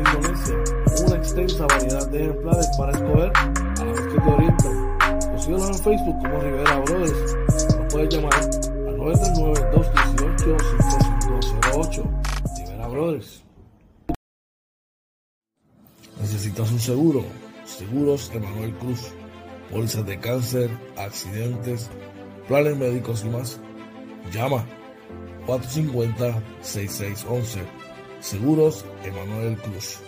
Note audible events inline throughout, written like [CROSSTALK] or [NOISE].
Indonesia. Una extensa variedad de ejemplares para escoger a la vez que te orientan. Consíguenos en Facebook como Rivera Brothers. Nos puedes llamar al 939-218-5508. Rivera Brothers. ¿Necesitas un seguro? Seguros Emanuel Cruz. Pólizas de cáncer, accidentes, planes médicos y más. Llama 450-6611. Seguros Emanuel Cruz.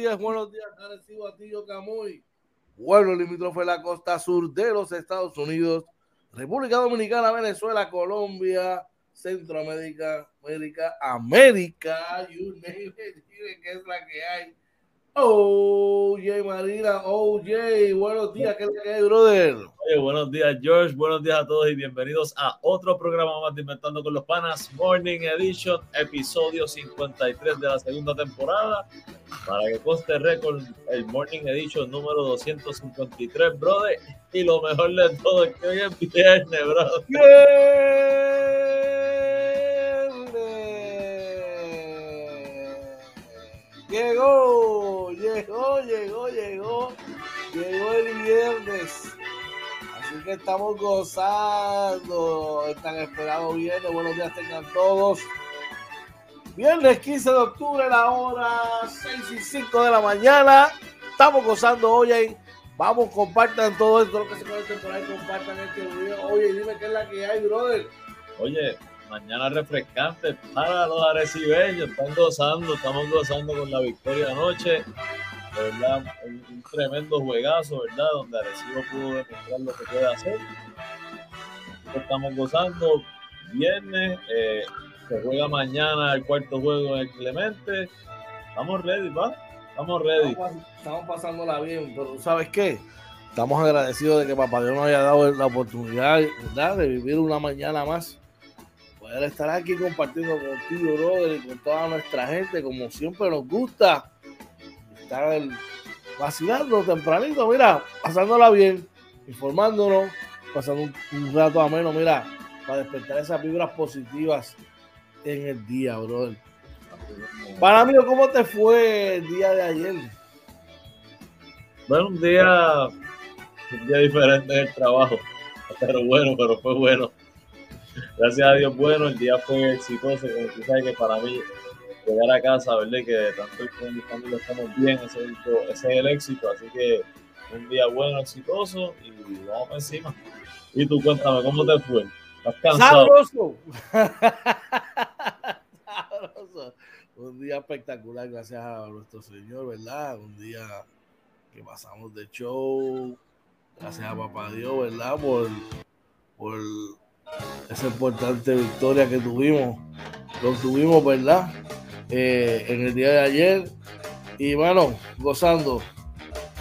Días, buenos días, Arecibo, Atillo, Camuy. Pueblo limítrofe la costa sur de los Estados Unidos, República Dominicana, Venezuela, Colombia, Centroamérica, América, América, you name it, [LAUGHS] que es la que hay. OJ Marina, OJ, buenos días, ¿qué es lo que hay, brother? Oye, buenos días, George. Buenos días a todos y bienvenidos a otro programa más de Inventando con los Panas, Morning Edition, episodio 53 de la segunda temporada. Para que coste récord, el Morning Edition número 253, brother. Y lo mejor de todo es que hoy es viernes, brother. Viernes. Llegó, llegó, llegó, llegó, llegó el viernes. Así que estamos gozando. Están esperado viernes. Buenos días tengan todos. Viernes 15 de octubre, la hora 6 y 5 de la mañana. Estamos gozando hoy. Vamos, compartan todo esto, lo que se conecten por ahí, compartan este video. Oye, dime qué es la que hay, brother. Oye, mañana refrescante para los arecibeños. Están gozando, estamos gozando con la victoria anoche. De verdad, un tremendo juegazo, ¿verdad? Donde Arecibo pudo demostrar lo que puede hacer. Estamos gozando. Viernes, eh, se juega mañana el cuarto juego en el Clemente. Estamos ready, ¿va? Estamos ready. Estamos, estamos pasándola bien, pero ¿sabes qué? Estamos agradecidos de que Papá Dios nos haya dado la oportunidad ¿verdad? de vivir una mañana más. Poder estar aquí compartiendo contigo, brother, y con toda nuestra gente, como siempre nos gusta. Estar el- vacilando tempranito, mira, pasándola bien, informándonos, pasando un, un rato ameno, mira, para despertar esas vibras positivas en el día, brother. Para mí, ¿cómo te fue el día de ayer? Bueno, un día, un día diferente en el trabajo, pero bueno, pero fue bueno. Gracias a Dios, bueno, el día fue exitoso. Como tú sabes que para mí, llegar a casa, ¿verdad? Que tanto como mi familia estamos bien, ese, es el- ese es el éxito. Así que un día bueno, exitoso y vamos encima. Y tú cuéntame, ¿cómo te fue? Sabroso. [LAUGHS] Sabroso. Un día espectacular, gracias a nuestro Señor, ¿verdad? Un día que pasamos de show. Gracias a Papá Dios, ¿verdad? Por, por esa importante victoria que tuvimos. Lo tuvimos, ¿verdad? Eh, en el día de ayer. Y bueno, gozando.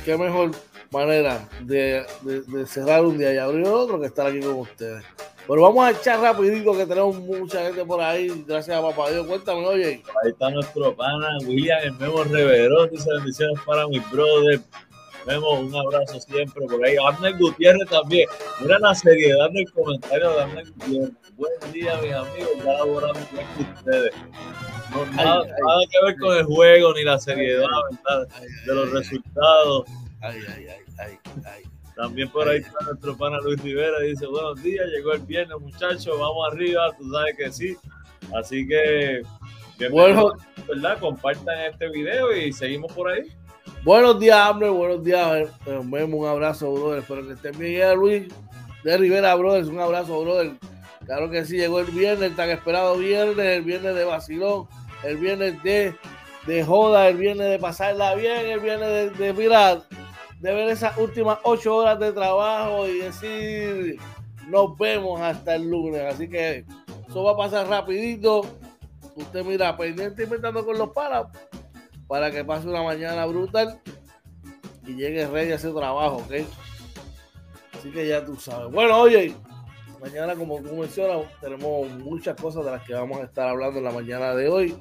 Qué mejor manera de, de- de cerrar un día y abrir otro que estar aquí con ustedes. Pero vamos a echar rapidito que tenemos mucha gente por ahí. Gracias a papá Dios. Cuéntame, oye. Ahí está nuestro pana William, el Memo Reverón, dice bendiciones para mi brother. Memo, un abrazo siempre por ahí. Abner Gutiérrez también. Mira la seriedad del comentario de Abner Gutiérrez. Buen día, mis amigos. Ya laborando bien con ustedes. No, nada, Ay, ay. nada que ver con el juego ni la seriedad ¿verdad? Ay, de los resultados. ay, ay, ay, ay, ay. También por ahí está nuestro pana Luis Rivera. Dice: Buenos días, llegó el viernes, muchachos. Vamos arriba. Tú sabes que sí. Así que, Bueno, ¿verdad? Compartan este video y seguimos por ahí. Buenos días, hambre, buenos días. Nos vemos, un abrazo, brother. Espero que estén bien. Luis de Rivera Brothers, un abrazo, brother. Claro que sí, llegó el viernes, el tan esperado viernes, el viernes de vacilón, el viernes de, de joda, el viernes de pasarla bien, el viernes de, de mirar, de ver esas últimas ocho horas de trabajo y decir nos vemos hasta el lunes. Así que eso va a pasar rapidito. Usted mira, pendiente inventando con los palas para que pase una mañana brutal y llegue rey a ese trabajo, ¿ok? Así que ya tú sabes. Bueno, oye, mañana, como tú mencionas, tenemos muchas cosas de las que vamos a estar hablando en la mañana de hoy.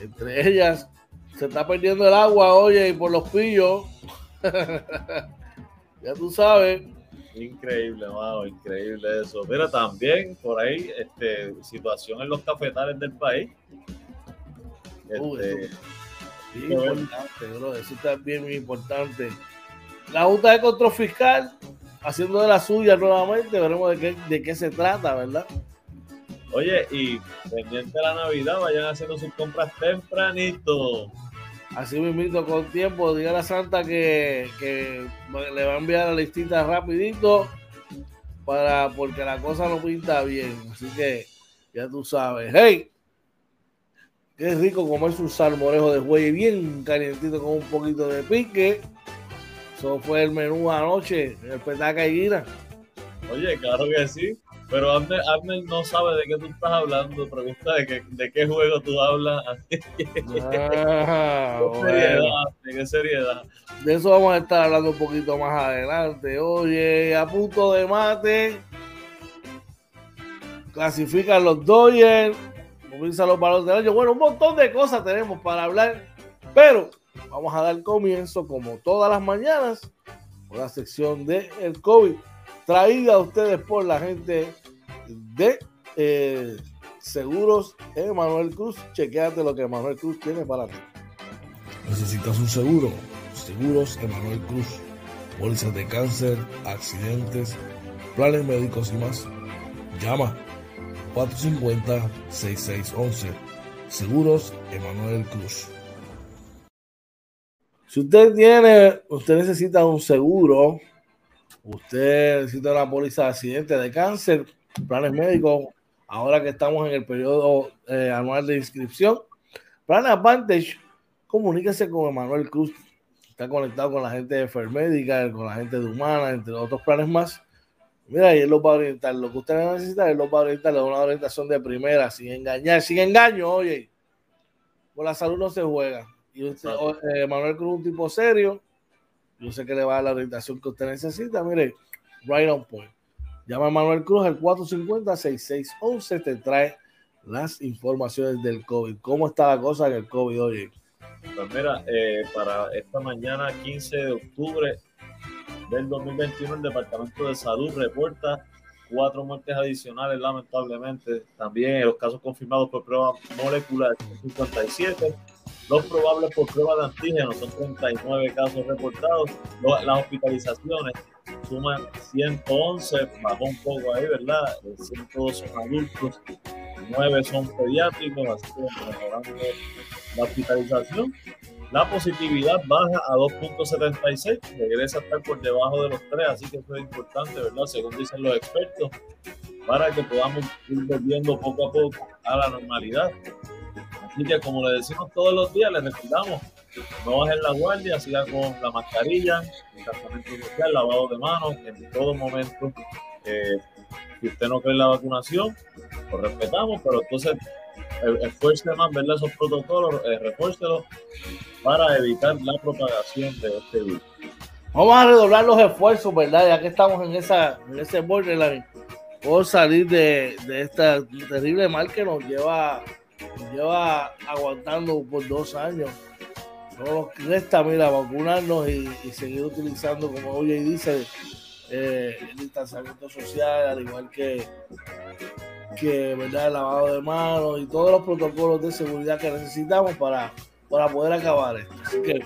Entre ellas, se está perdiendo el agua, oye, y por los pillos. [LAUGHS] ya tú sabes. Increíble, mano, increíble eso. Mira, también por ahí, este, situación en los cafetales del país. Este, sí, importante, bro, eso también muy importante. La Junta de Control Fiscal haciendo de la suya nuevamente, veremos de qué, de qué se trata, ¿verdad? Oye, y pendiente de la Navidad, vayan haciendo sus compras tempranito. Así invito con tiempo, diga la Santa que, que, le va a enviar la listita rapidito para porque la cosa no pinta bien. Así que ya tú sabes. ¡Hey! Qué rico comerse un salmorejo de buey bien calientito con un poquito de pique. Eso fue el menú anoche, el petaca y guina. Oye, claro que sí. Pero Abner, no sabe de qué tú estás hablando. Pregunta de, qué, de qué juego tú hablas. [LAUGHS] Ah, ¿De, seriedad, ¿De qué seriedad? De eso vamos a estar hablando un poquito más adelante. Oye, a punto de mate. Clasifican los Dodgers. Comienzan los balones del año. Bueno, un montón de cosas tenemos para hablar. Pero vamos a dar comienzo, como todas las mañanas, con la sección de el COVID, traída a ustedes por la gente de eh, Seguros Emanuel Cruz. Chequéate lo que Emanuel Cruz tiene para ti. ¿Necesitas un seguro? Seguros Emanuel Cruz. Pólizas de cáncer, accidentes, planes médicos y más. Llama 450-6611. Seguros Emanuel Cruz. Si usted tiene, usted necesita un seguro, usted necesita una póliza de accidente de cáncer, planes médicos, ahora que estamos en el periodo eh, anual de inscripción, Plan Advantage, comuníquese con Emanuel Cruz, está conectado con la gente de Fermédica, con la gente de Humana, entre otros planes más. Mira, y él lo va a orientar. Lo que usted necesita, él lo va a orientar, le da una orientación de primera, sin engañar, sin engaño, oye. Con la salud no se juega. Y usted, eh, Manuel Cruz, un tipo serio, yo sé que le va a dar la orientación que usted necesita. Mire, right on point. Llama a Manuel Cruz al 450-6611, te trae las informaciones del COVID. ¿Cómo está la cosa en el COVID hoy? Pues mira, eh, para esta mañana, 15 de octubre del 2021, el Departamento de Salud reporta cuatro muertes adicionales, lamentablemente. También los casos confirmados por prueba molecular, 57 los probables por prueba de antígenos son 39 casos reportados. Las hospitalizaciones suman 111, bajó un poco ahí, ¿verdad? 102 son adultos, 9 son pediátricos, así que mejorando la hospitalización. La positividad baja a 2.76, regresa a estar por debajo de los 3, así que eso es importante, ¿verdad? Según dicen los expertos, para que podamos ir volviendo poco a poco a la normalidad. Así que como le decimos todos los días, les recordamos, no bajen la guardia, sigan con la mascarilla, tratamiento social, lavado de manos, en todo momento. Eh, si usted no cree en la vacunación, lo respetamos, pero entonces eh, esfuerce más, verle esos protocolos, eh, para evitar la propagación de este virus. Vamos a redoblar los esfuerzos, ¿verdad? Ya que estamos en, esa, en ese borderline, por salir de, de esta terrible mal que nos lleva lleva aguantando por dos años. No nos resta, mira, vacunarnos y, seguir utilizando, como hoy dice, eh, el distanciamiento social, al igual que, que ¿verdad? el lavado de manos y todos los protocolos de seguridad que necesitamos para, para poder acabar esto. Así que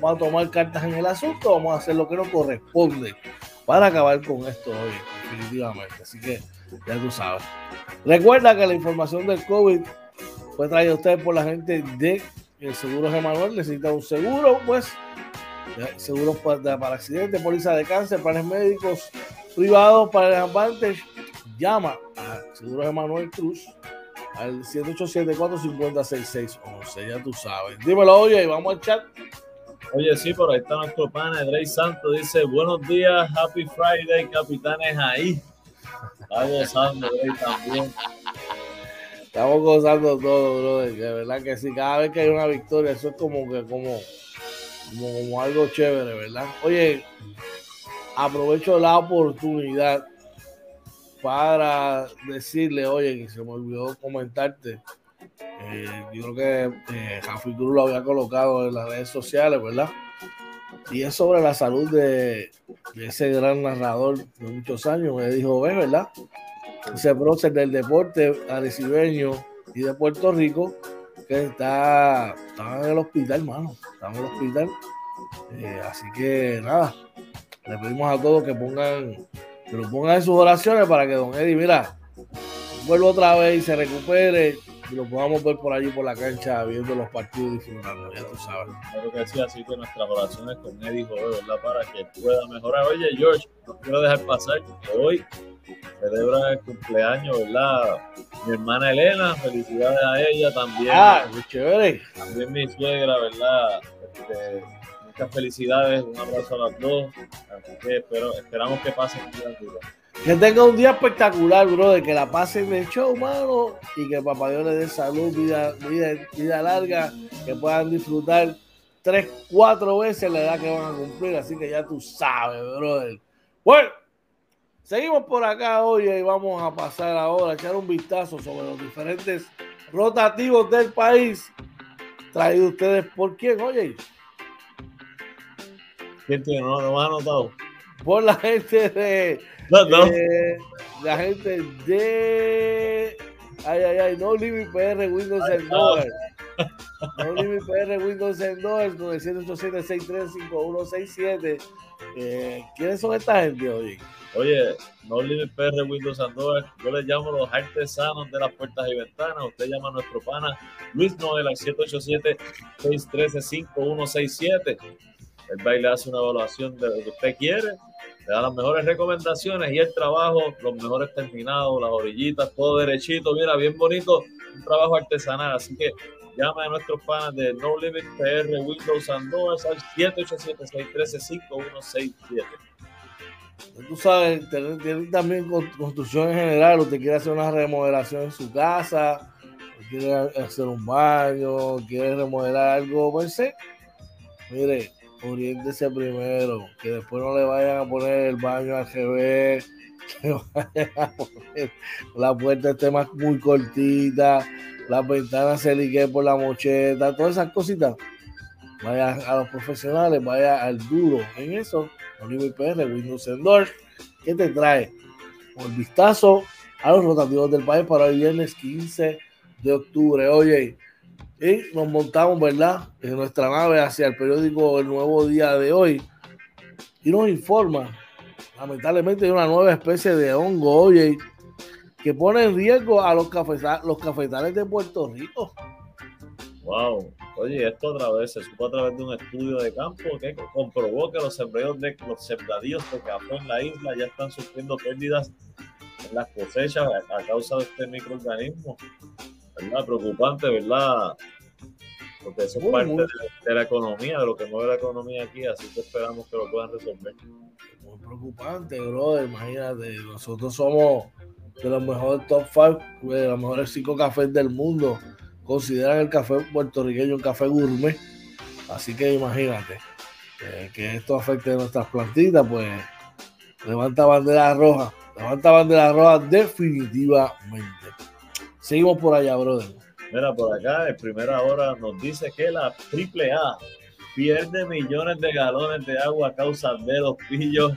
vamos a tomar cartas en el asunto, vamos a hacer lo que nos corresponde para acabar con esto hoy, definitivamente. Así que ya tú sabes. Recuerda que la información del COVID fue traído a ustedes por la gente de el seguro Emanuel necesita un seguro, pues, seguros para, para accidentes, póliza de cáncer, planes médicos privados para el Advantage, llama a Seguros Emanuel Cruz al 787-450-6611, ya tú sabes. Dímelo, oye, y vamos al chat. Oye, sí, por ahí está nuestro pana, Drey Santos, dice, buenos días, happy Friday, capitanes ahí. Está gozando, Drey, también. Estamos gozando todo, brother. De verdad que sí, cada vez que hay una victoria, eso es como que como, como, algo chévere, ¿verdad? Oye, aprovecho la oportunidad para decirle, oye, que se me olvidó comentarte. Eh, yo creo que eh, Cruz lo había colocado en las redes sociales, ¿verdad? Y es sobre la salud de, ese gran narrador de muchos años. Me dijo, ve, ¿verdad? Ese prócer del deporte arecibeño y de Puerto Rico que está, en el hospital, hermano. Está en el hospital. Eh, así que nada, le pedimos a todos que pongan, que lo pongan en sus oraciones para que don Eddie, mira, vuelva otra vez y se recupere y lo podamos ver por allí por la cancha viendo los partidos y disfrutando, ya tú sabes. Claro que sí, así que nuestras oraciones con Eddie Joder, ¿verdad? Para que pueda mejorar. Oye, George, no quiero dejar pasar que hoy celebra el cumpleaños, ¿verdad? Mi hermana Elena, felicidades a ella también. Ah, muy chévere. También mi suegra, ¿verdad? Este, muchas felicidades, un abrazo a las dos. Así que espero, esperamos que pasen un día Que tenga un día espectacular, bro, de que la pasen de show, mano, y que papá Dios le dé salud, vida, vida, vida larga, que puedan disfrutar tres, cuatro veces la edad que van a cumplir, así que ya tú sabes, brother. Bueno. Seguimos por acá hoy y vamos a pasar ahora a echar un vistazo sobre los diferentes rotativos del país. Traído ustedes por quién, oye. ¿Quién tiene? No, no me ha anotado. Por la gente de. No, no. la gente de. Ay, ay, ay. No Living PR Windows and Doors. No Living PR Windows and Doors con el 187 eh, ¿Quiénes son esta gente, oye? Oye, no Limit PR Windows Android, yo les llamo los artesanos de las puertas y ventanas. Usted llama a nuestro pana Luis Noel al 787-613-5167. El baile hace una evaluación de lo que usted quiere, le da las mejores recomendaciones y el trabajo, los mejores terminados, las orillitas, todo derechito, mira, bien bonito, un trabajo artesanal. Así que llama a nuestros panas de No Limit PR Windows Android al 787-613-5167 tú sabes, tiene también construcción en general, usted quiere hacer una remodelación en su casa, quiere hacer un baño, quiere remodelar algo, pues mire, oriéntese primero, que después no le vayan a poner el baño al revés, [LAUGHS] que la puerta esté más muy cortita, las ventanas se liguen por la mocheta, todas esas cositas. Vaya a los profesionales, vaya al duro en eso Olivo PR, Windows Endor, que te trae un vistazo a los rotativos del país para el viernes 15 de octubre. Oye, y nos montamos, ¿verdad?, en nuestra nave hacia el periódico El Nuevo Día de hoy y nos informa, lamentablemente, de una nueva especie de hongo, oye, que pone en riesgo a los, los cafetales de Puerto Rico. Wow. Oye, esto otra vez se supo a través de un estudio de campo que comprobó que los sembradíos de los sembradíos de café en la isla ya están sufriendo pérdidas en las cosechas a, causa de este microorganismo. ¿Verdad? Preocupante, ¿verdad? Porque eso es parte De, la economía, de lo que mueve la economía aquí, así que esperamos que lo puedan resolver. Muy preocupante, brother. Imagínate, nosotros somos de los mejores top 5, de los mejores cinco cafés del mundo consideran el café puertorriqueño un café gourmet. Así que imagínate eh, que esto afecte a nuestras plantitas, pues levanta bandera roja. Levanta bandera roja definitivamente. Seguimos por allá, brother. Mira, por acá, en primera hora nos dice que la AAA pierde millones de galones de agua a causa de los pillos.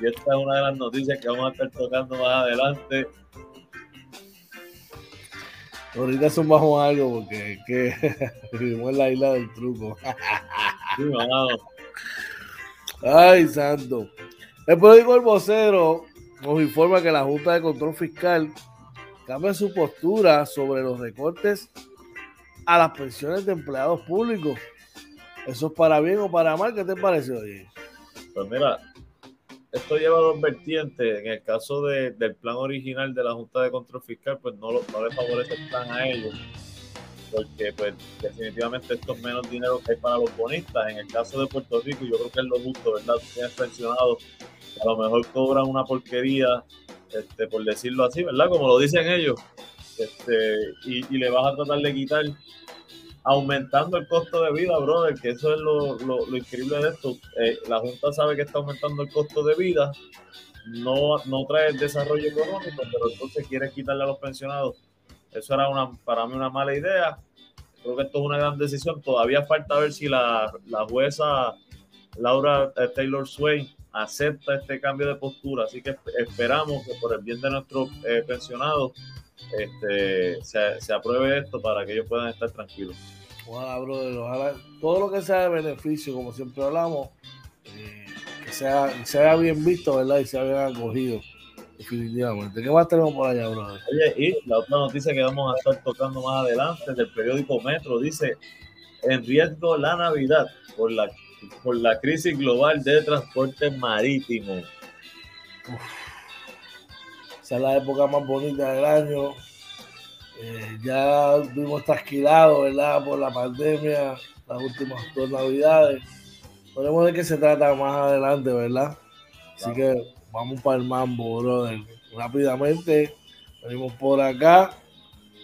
Y esta es una de las noticias que vamos a estar tocando más adelante. Ahorita bajo algo porque que [LAUGHS] vivimos en la isla del truco. [LAUGHS] Ay, santo. El periódico El Vocero nos informa que la Junta de Control Fiscal cambia su postura sobre los recortes a las pensiones de empleados públicos. ¿Eso es para bien o para mal? ¿Qué te parece, hoy? Pues mira, esto lleva dos vertientes. En el caso del plan original de la Junta de Control Fiscal, pues no, no le favorece el plan a ellos, porque pues definitivamente esto es menos dinero que hay para los bonistas. En el caso de Puerto Rico, yo creo que es lo justo, ¿verdad? Tienes pensionados a lo mejor cobran una porquería, este, por decirlo así, ¿verdad? Como lo dicen ellos, este, y, le vas a tratar de quitar aumentando el costo de vida, brother, que eso es lo, lo, increíble de esto. Eh, la Junta sabe que está aumentando el costo de vida, no, no trae el desarrollo económico, pero entonces quiere quitarle a los pensionados. Eso era una, para mí una mala idea. Creo que esto es una gran decisión. Todavía falta ver si la, la jueza Laura eh, Taylor Swain acepta este cambio de postura. Así que esperamos que por el bien de nuestros eh, pensionados este, se, se, apruebe esto para que ellos puedan estar tranquilos. Ojalá, brother, ojalá todo lo que sea de beneficio, como siempre hablamos, eh, que sea, sea bien visto, ¿verdad? Y sea bien acogido, definitivamente. ¿Qué más tenemos por allá, brother? Oye, y la otra noticia que vamos a estar tocando más adelante del periódico Metro dice: en riesgo la Navidad por la, por la crisis global de transporte marítimo. Uf esa es la época más bonita del año. Eh, ya vimos trasquilados, ¿verdad? Por la pandemia, las últimas dos navidades. Podemos ver qué se trata más adelante, ¿verdad? Así que vamos para el mambo, brother. Rápidamente, venimos por acá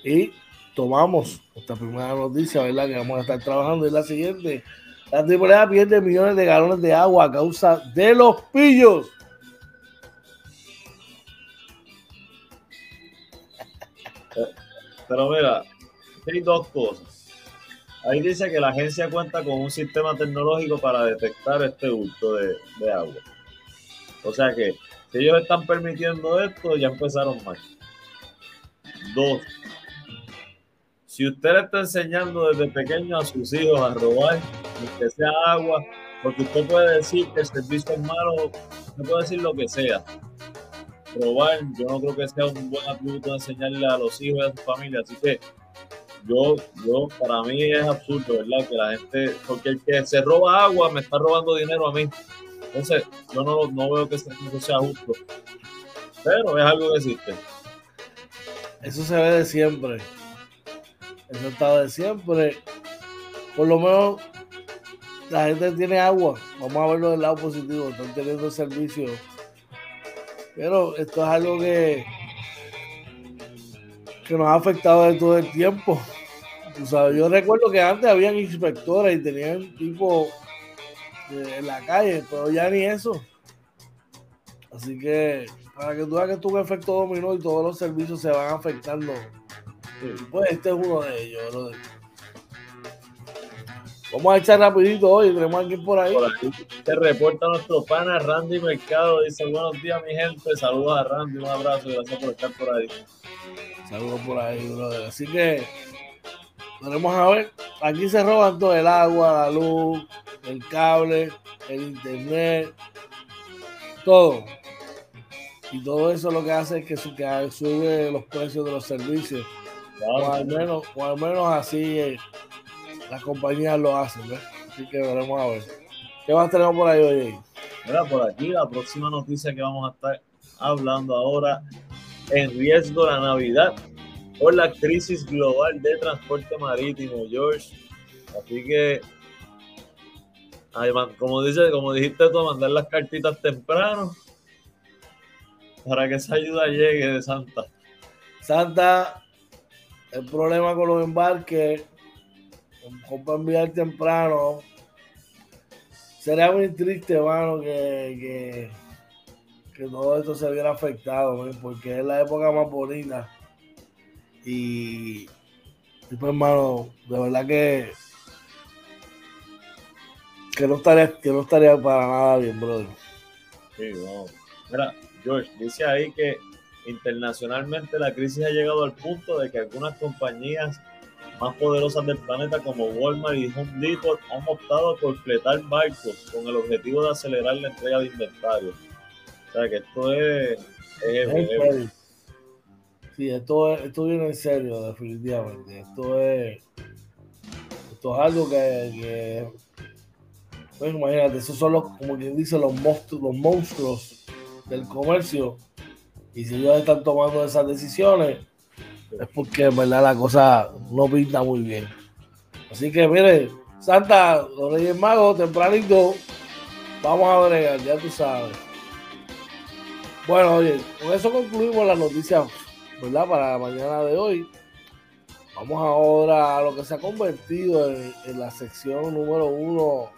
y tomamos esta primera noticia, ¿verdad? Que vamos a estar trabajando. Y la siguiente. La AAA pierde millones de galones de agua a causa de los pillos. Pero mira, hay dos cosas. Ahí dice que la agencia cuenta con un sistema tecnológico para detectar este hurto de, agua. O sea que si ellos están permitiendo esto, ya empezaron mal. Dos, si usted le está enseñando desde pequeño a sus hijos a robar, que sea agua, porque usted puede decir que el servicio es malo, usted puede decir lo que sea, probar, yo no creo que sea un buen atributo enseñarle a los hijos y a su familia. Así que yo, yo, para mí es absurdo, ¿verdad? Que la gente, porque el que se roba agua me está robando dinero a mí. Entonces, yo no, no veo que eso sea justo. Pero es algo que existe. Eso se ve de siempre. Eso está de siempre. Por lo menos la gente tiene agua. Vamos a verlo del lado positivo. Están teniendo servicio pero esto es algo que, que nos ha afectado de todo el tiempo. yo recuerdo que antes habían inspectores y tenían tipo en la calle, pero ya ni eso. Así que para que tú veas que tuvo efecto dominó y todos los servicios se van afectando, pues este es uno de ellos. Vamos a echar rapidito hoy, tenemos aquí por ahí. Por aquí te reporta nuestro pana Randy Mercado, dice buenos días mi gente, saludos a Randy, un abrazo, gracias por estar por ahí. Saludos por ahí, brother. Así que, tenemos a ver, aquí se roban todo el agua, la luz, el cable, el internet, todo. Y todo eso lo que hace es que, sube los precios de los servicios. O al menos, o al menos así es las compañías lo hacen, Así que veremos a ver. ¿Qué más tenemos por ahí hoy? Mira, por aquí la próxima noticia que vamos a estar hablando ahora, en riesgo la Navidad por la crisis global de transporte marítimo, George. Así que, como, dice, como dijiste tú, mandar las cartitas temprano para que esa ayuda llegue de Santa. Santa, el problema con los embarques compra enviar temprano. Sería muy triste, hermano, que, que, todo esto se viera afectado, porque es la época más bonita. Y, pues, hermano, de verdad que que no estaría, que no estaría para nada bien, brother. Sí, vamos. Mira, George, dice ahí que internacionalmente la crisis ha llegado al punto de que algunas compañías más poderosas del planeta como Walmart y Home Depot han optado por fletar barcos con el objetivo de acelerar la entrega de inventario. O sea que esto es... sí, esto, esto viene en serio, definitivamente. Esto es... Esto es algo que, pues imagínate, esos son los, como quien dice, los monstruos, los monstruos del comercio. Y si ellos están tomando esas decisiones, es porque verdad la cosa no pinta muy bien. Así que mire, Santa, los Reyes Magos, tempranito, vamos a bregar, ya tú sabes. Bueno, oye, con eso concluimos las noticias, ¿verdad? Para la mañana de hoy. Vamos ahora a lo que se ha convertido en, la sección número uno,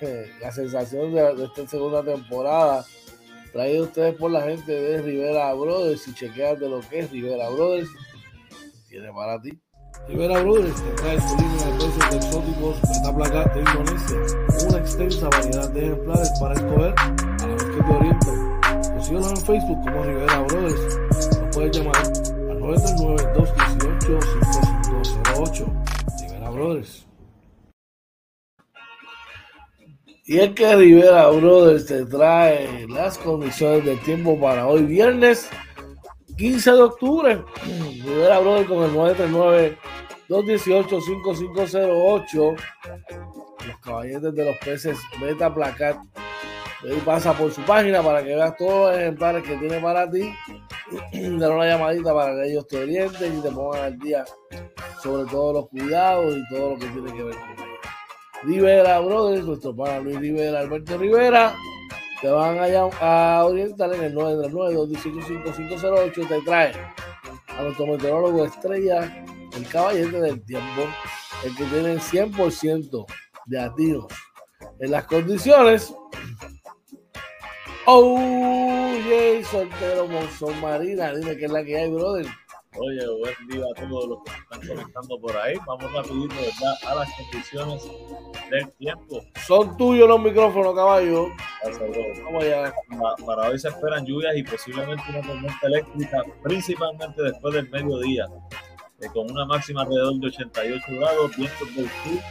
[LAUGHS] la sensación de, esta segunda temporada, traído ustedes por la gente de Rivera Brothers y chequear de lo que es Rivera Brothers. Tiene para ti. Rivera Brothers te trae su línea de precios exóticos esta placa de Indonesia, una extensa variedad de ejemplares para escoger a la vez que te orientan en Facebook como Rivera Brothers. Nos puedes llamar al 939-218-5508. Rivera Brothers. Y es que Rivera Brothers te trae las condiciones del tiempo para hoy viernes 15 de octubre. Rivera Brothers con el 939-218-5508. Los caballetes de los peces Beta Placat Ahí pasa por su página para que veas todos los ejemplares que tiene para ti. [CLEARS THROAT] Dar una llamadita para que ellos te orienten y te pongan al día sobre todos los cuidados y todo lo que tiene que ver con ellos. Rivera Brothers, nuestro pana Luis Rivera, Alberto Rivera, te van a, a orientar en el 939-218-5508. Te trae a nuestro meteorólogo estrella, el caballete del tiempo, el que tiene 100% de latinos en las condiciones Oh, yeah, soltero Monzón Marina, dime qué es la que hay, brother. Oye, buen día a todos los que están conectando por ahí. Vamos rapidito, ¿verdad? A las condiciones del tiempo. Son tuyos los micrófonos, caballo. Vamos allá. Para, hoy se esperan lluvias y posiblemente una tormenta eléctrica, principalmente después del mediodía, eh, con una máxima alrededor de 88 grados, vientos del sur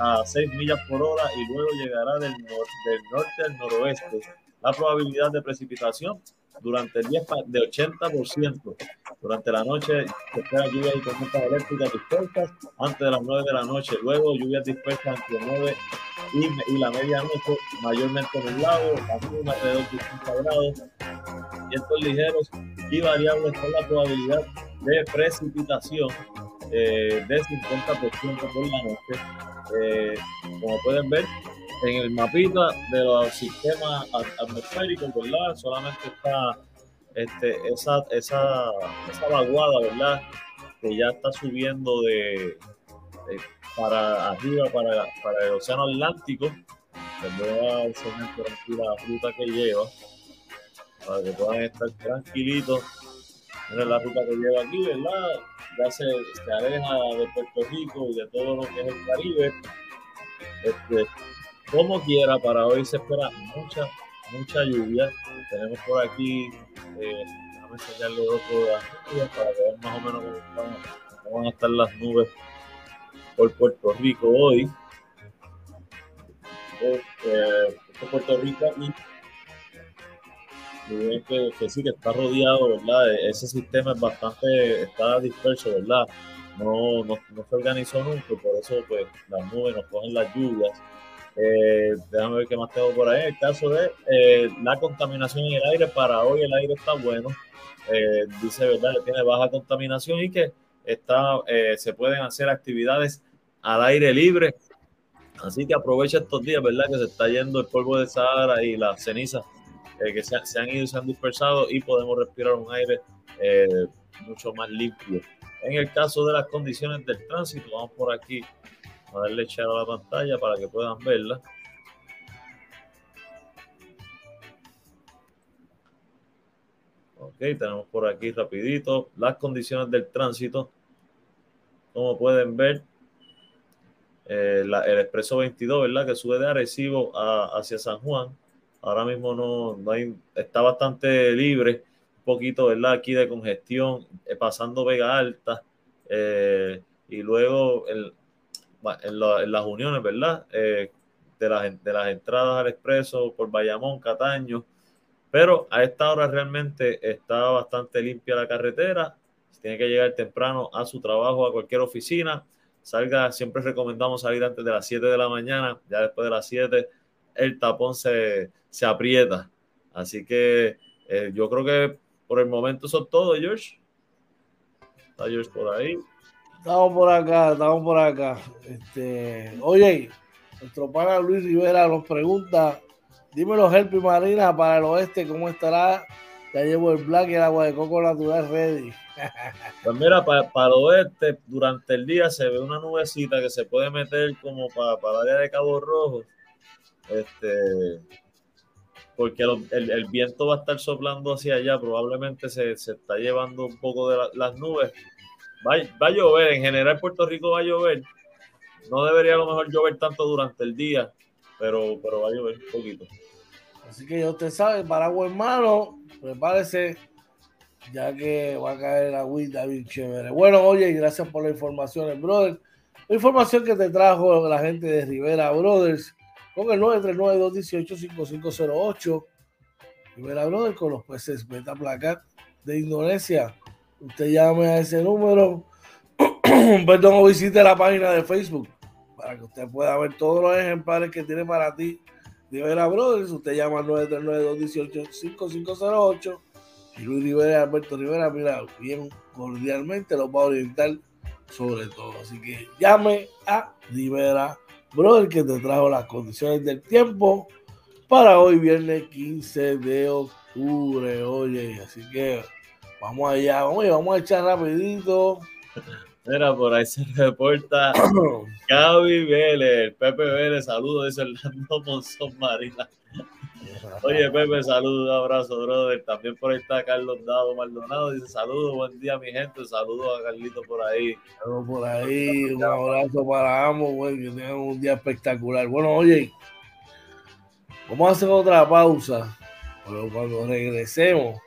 a 6 millas por hora y luego llegará del, del norte al noroeste la probabilidad de precipitación durante el día de 80%. Durante la noche se espera lluvias y tormentas eléctricas dispersas antes de las 9 de la noche. Luego lluvias dispersas entre 9 y, y la medianoche, mayormente nublado, la alrededor de 50 grados. Vientos ligeros y variables con la probabilidad de precipitación eh, de 50% por la noche. Eh, como pueden ver, en el mapita de los sistemas atmosféricos, ¿verdad? Solamente está este, esa, esa, esa vaguada, ¿verdad? Que ya está subiendo de, para arriba, para, para, el Océano Atlántico. Les voy a enseñar por aquí la ruta que lleva, para que puedan estar tranquilitos. Miren la ruta que lleva aquí, ¿verdad? Ya se, se aleja de Puerto Rico y de todo lo que es el Caribe. Este, como quiera, para hoy se espera mucha, mucha lluvia. Tenemos por aquí, eh, déjame enseñarle otro de las para que vean más o menos cómo, van a estar las nubes por Puerto Rico hoy. Eh, Puerto Rico y que, que, sí, que está rodeado, ¿verdad? E-, ese sistema es bastante, está disperso, ¿verdad? No, no, no se organizó nunca, por eso pues las nubes nos cogen las lluvias eh, déjame ver qué más tengo por ahí. El caso de eh, la contaminación en el aire, para hoy el aire está bueno. Eh, dice, ¿verdad? Que tiene baja contaminación y que está, se pueden hacer actividades al aire libre. Así que aprovecha estos días, ¿verdad? Que se está yendo el polvo de Sahara y las cenizas que se, se, han ido y se han dispersado y podemos respirar un aire mucho más limpio. En el caso de las condiciones del tránsito, vamos por aquí a darle echar a la pantalla para que puedan verla. Ok, tenemos por aquí rapidito las condiciones del tránsito. Como pueden ver, eh, el expreso 22, ¿verdad? Que sube de Arecibo hacia San Juan. Ahora mismo no, hay, está bastante libre. Un poquito, ¿verdad? Aquí de congestión, eh, pasando Vega Alta. Eh, y luego el, en, las uniones, ¿verdad? Eh, de, las, de las entradas al expreso por Bayamón, Cataño. Pero a esta hora realmente está bastante limpia la carretera. tiene que llegar temprano a su trabajo, a cualquier oficina. salga, siempre recomendamos salir antes de las 7 de la mañana, ya después de las 7 el tapón se, se aprieta. Así que eh, yo creo que por el momento es todo, George. Está George por ahí. Estamos por acá, estamos por acá. Este, oye, nuestro pana Luis Rivera nos pregunta, dímelo, Helpi Marina para el oeste, ¿cómo estará? Ya llevo el black y el agua de coco natural ready. [LAUGHS] Pues mira, para, el oeste, durante el día se ve una nubecita que se puede meter como para, para el área de Cabo Rojo. Este, porque el, viento va a estar soplando hacia allá, probablemente se, está llevando un poco de las nubes. Va, a llover, en general Puerto Rico va a llover. No debería a lo mejor llover tanto durante el día, pero, pero va a llover un poquito. Así que ya usted sabe, paraguas hermano, prepárese, ya que va a caer la agüita bien chévere. Bueno, oye, gracias por la información, brother. La información que te trajo la gente de Rivera Brothers con el 939-218-5508. Rivera Brothers con los peces Beta Placat de Indonesia. Usted llame a ese número, [CLEARS THROAT] perdón, o visite la página de Facebook para que usted pueda ver todos los ejemplares que tiene para ti Rivera Brothers. Usted llama al 939-218-5508 y Luis Rivera Alberto Rivera, mira, bien cordialmente los va a orientar sobre todo. Así que llame a Rivera Brothers que te trajo las condiciones del tiempo para hoy viernes 15 de octubre. Oye, así que vamos allá, vamos, vamos a echar rapidito. Mira, por ahí se reporta [CLEARS THROAT] Gaby Vélez, Pepe Vélez, saludos, dice Orlando Monzón Marina. Oye, Pepe, saludos, abrazo, brother. También por ahí está Carlos Dado Maldonado, dice saludos, buen día, mi gente. Saludos a Carlito por ahí. Saludos por ahí, un abrazo para ambos, güey, que tengan un día espectacular. Bueno, oye, vamos a hacer otra pausa, pero cuando regresemos,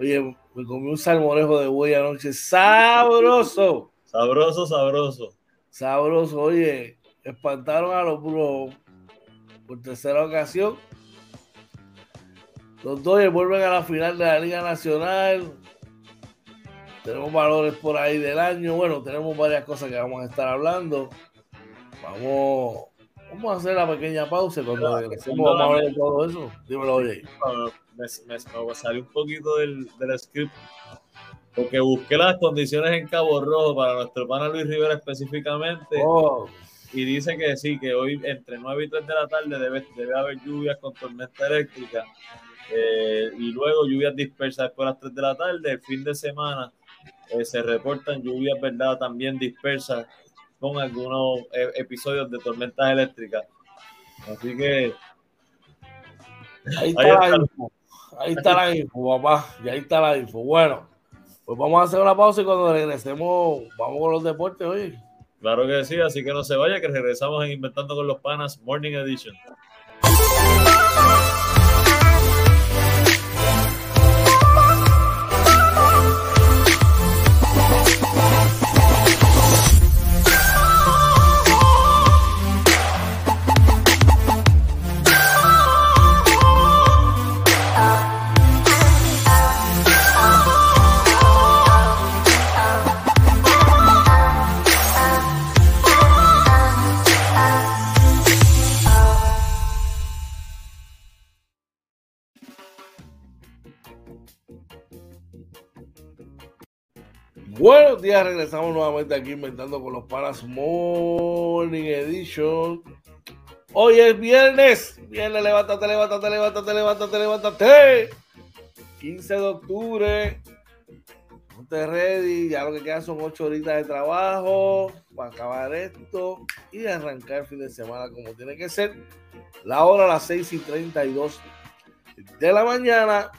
oye, me comí un salmorejo de buey anoche sabroso. Sabroso, sabroso. Sabroso, oye, espantaron a los puros por tercera ocasión. Los Dodgers vuelven a la final de la Liga Nacional. Tenemos valores por ahí del año. Bueno, tenemos varias cosas que vamos a estar hablando. Vamos, vamos a hacer la pequeña pausa cuando regresemos. Vamos a hablar de todo eso. Dímelo, oye. Me, me, me salir un poquito del, del script porque busqué las condiciones en Cabo Rojo para nuestro pana Luis Rivera específicamente. Oh. Y dice que sí, que hoy entre 9 y 3 de la tarde debe, debe haber lluvias con tormenta eléctrica. Eh, y luego lluvias dispersas después de las 3 de la tarde. El fin de semana eh, se reportan lluvias, ¿verdad? También dispersas con algunos eh, episodios de tormentas eléctricas. Así que. Ahí está, la info. Ahí está la info, papá. Y ahí está la info. Bueno. Pues vamos a hacer una pausa y cuando regresemos, vamos con los deportes hoy. Claro que sí, así que no se vaya, que regresamos en Inventando con los Panas Morning Edition. Buenos días, regresamos nuevamente aquí inventando con los panas Morning Edition. Hoy es viernes. Viernes, levántate, levántate, levántate, levántate, levántate. 15 de octubre. Ponte ready. Ya lo que queda son 8 horitas de trabajo para acabar esto y arrancar el fin de semana como tiene que ser. La hora a las 6 y 32 de la mañana.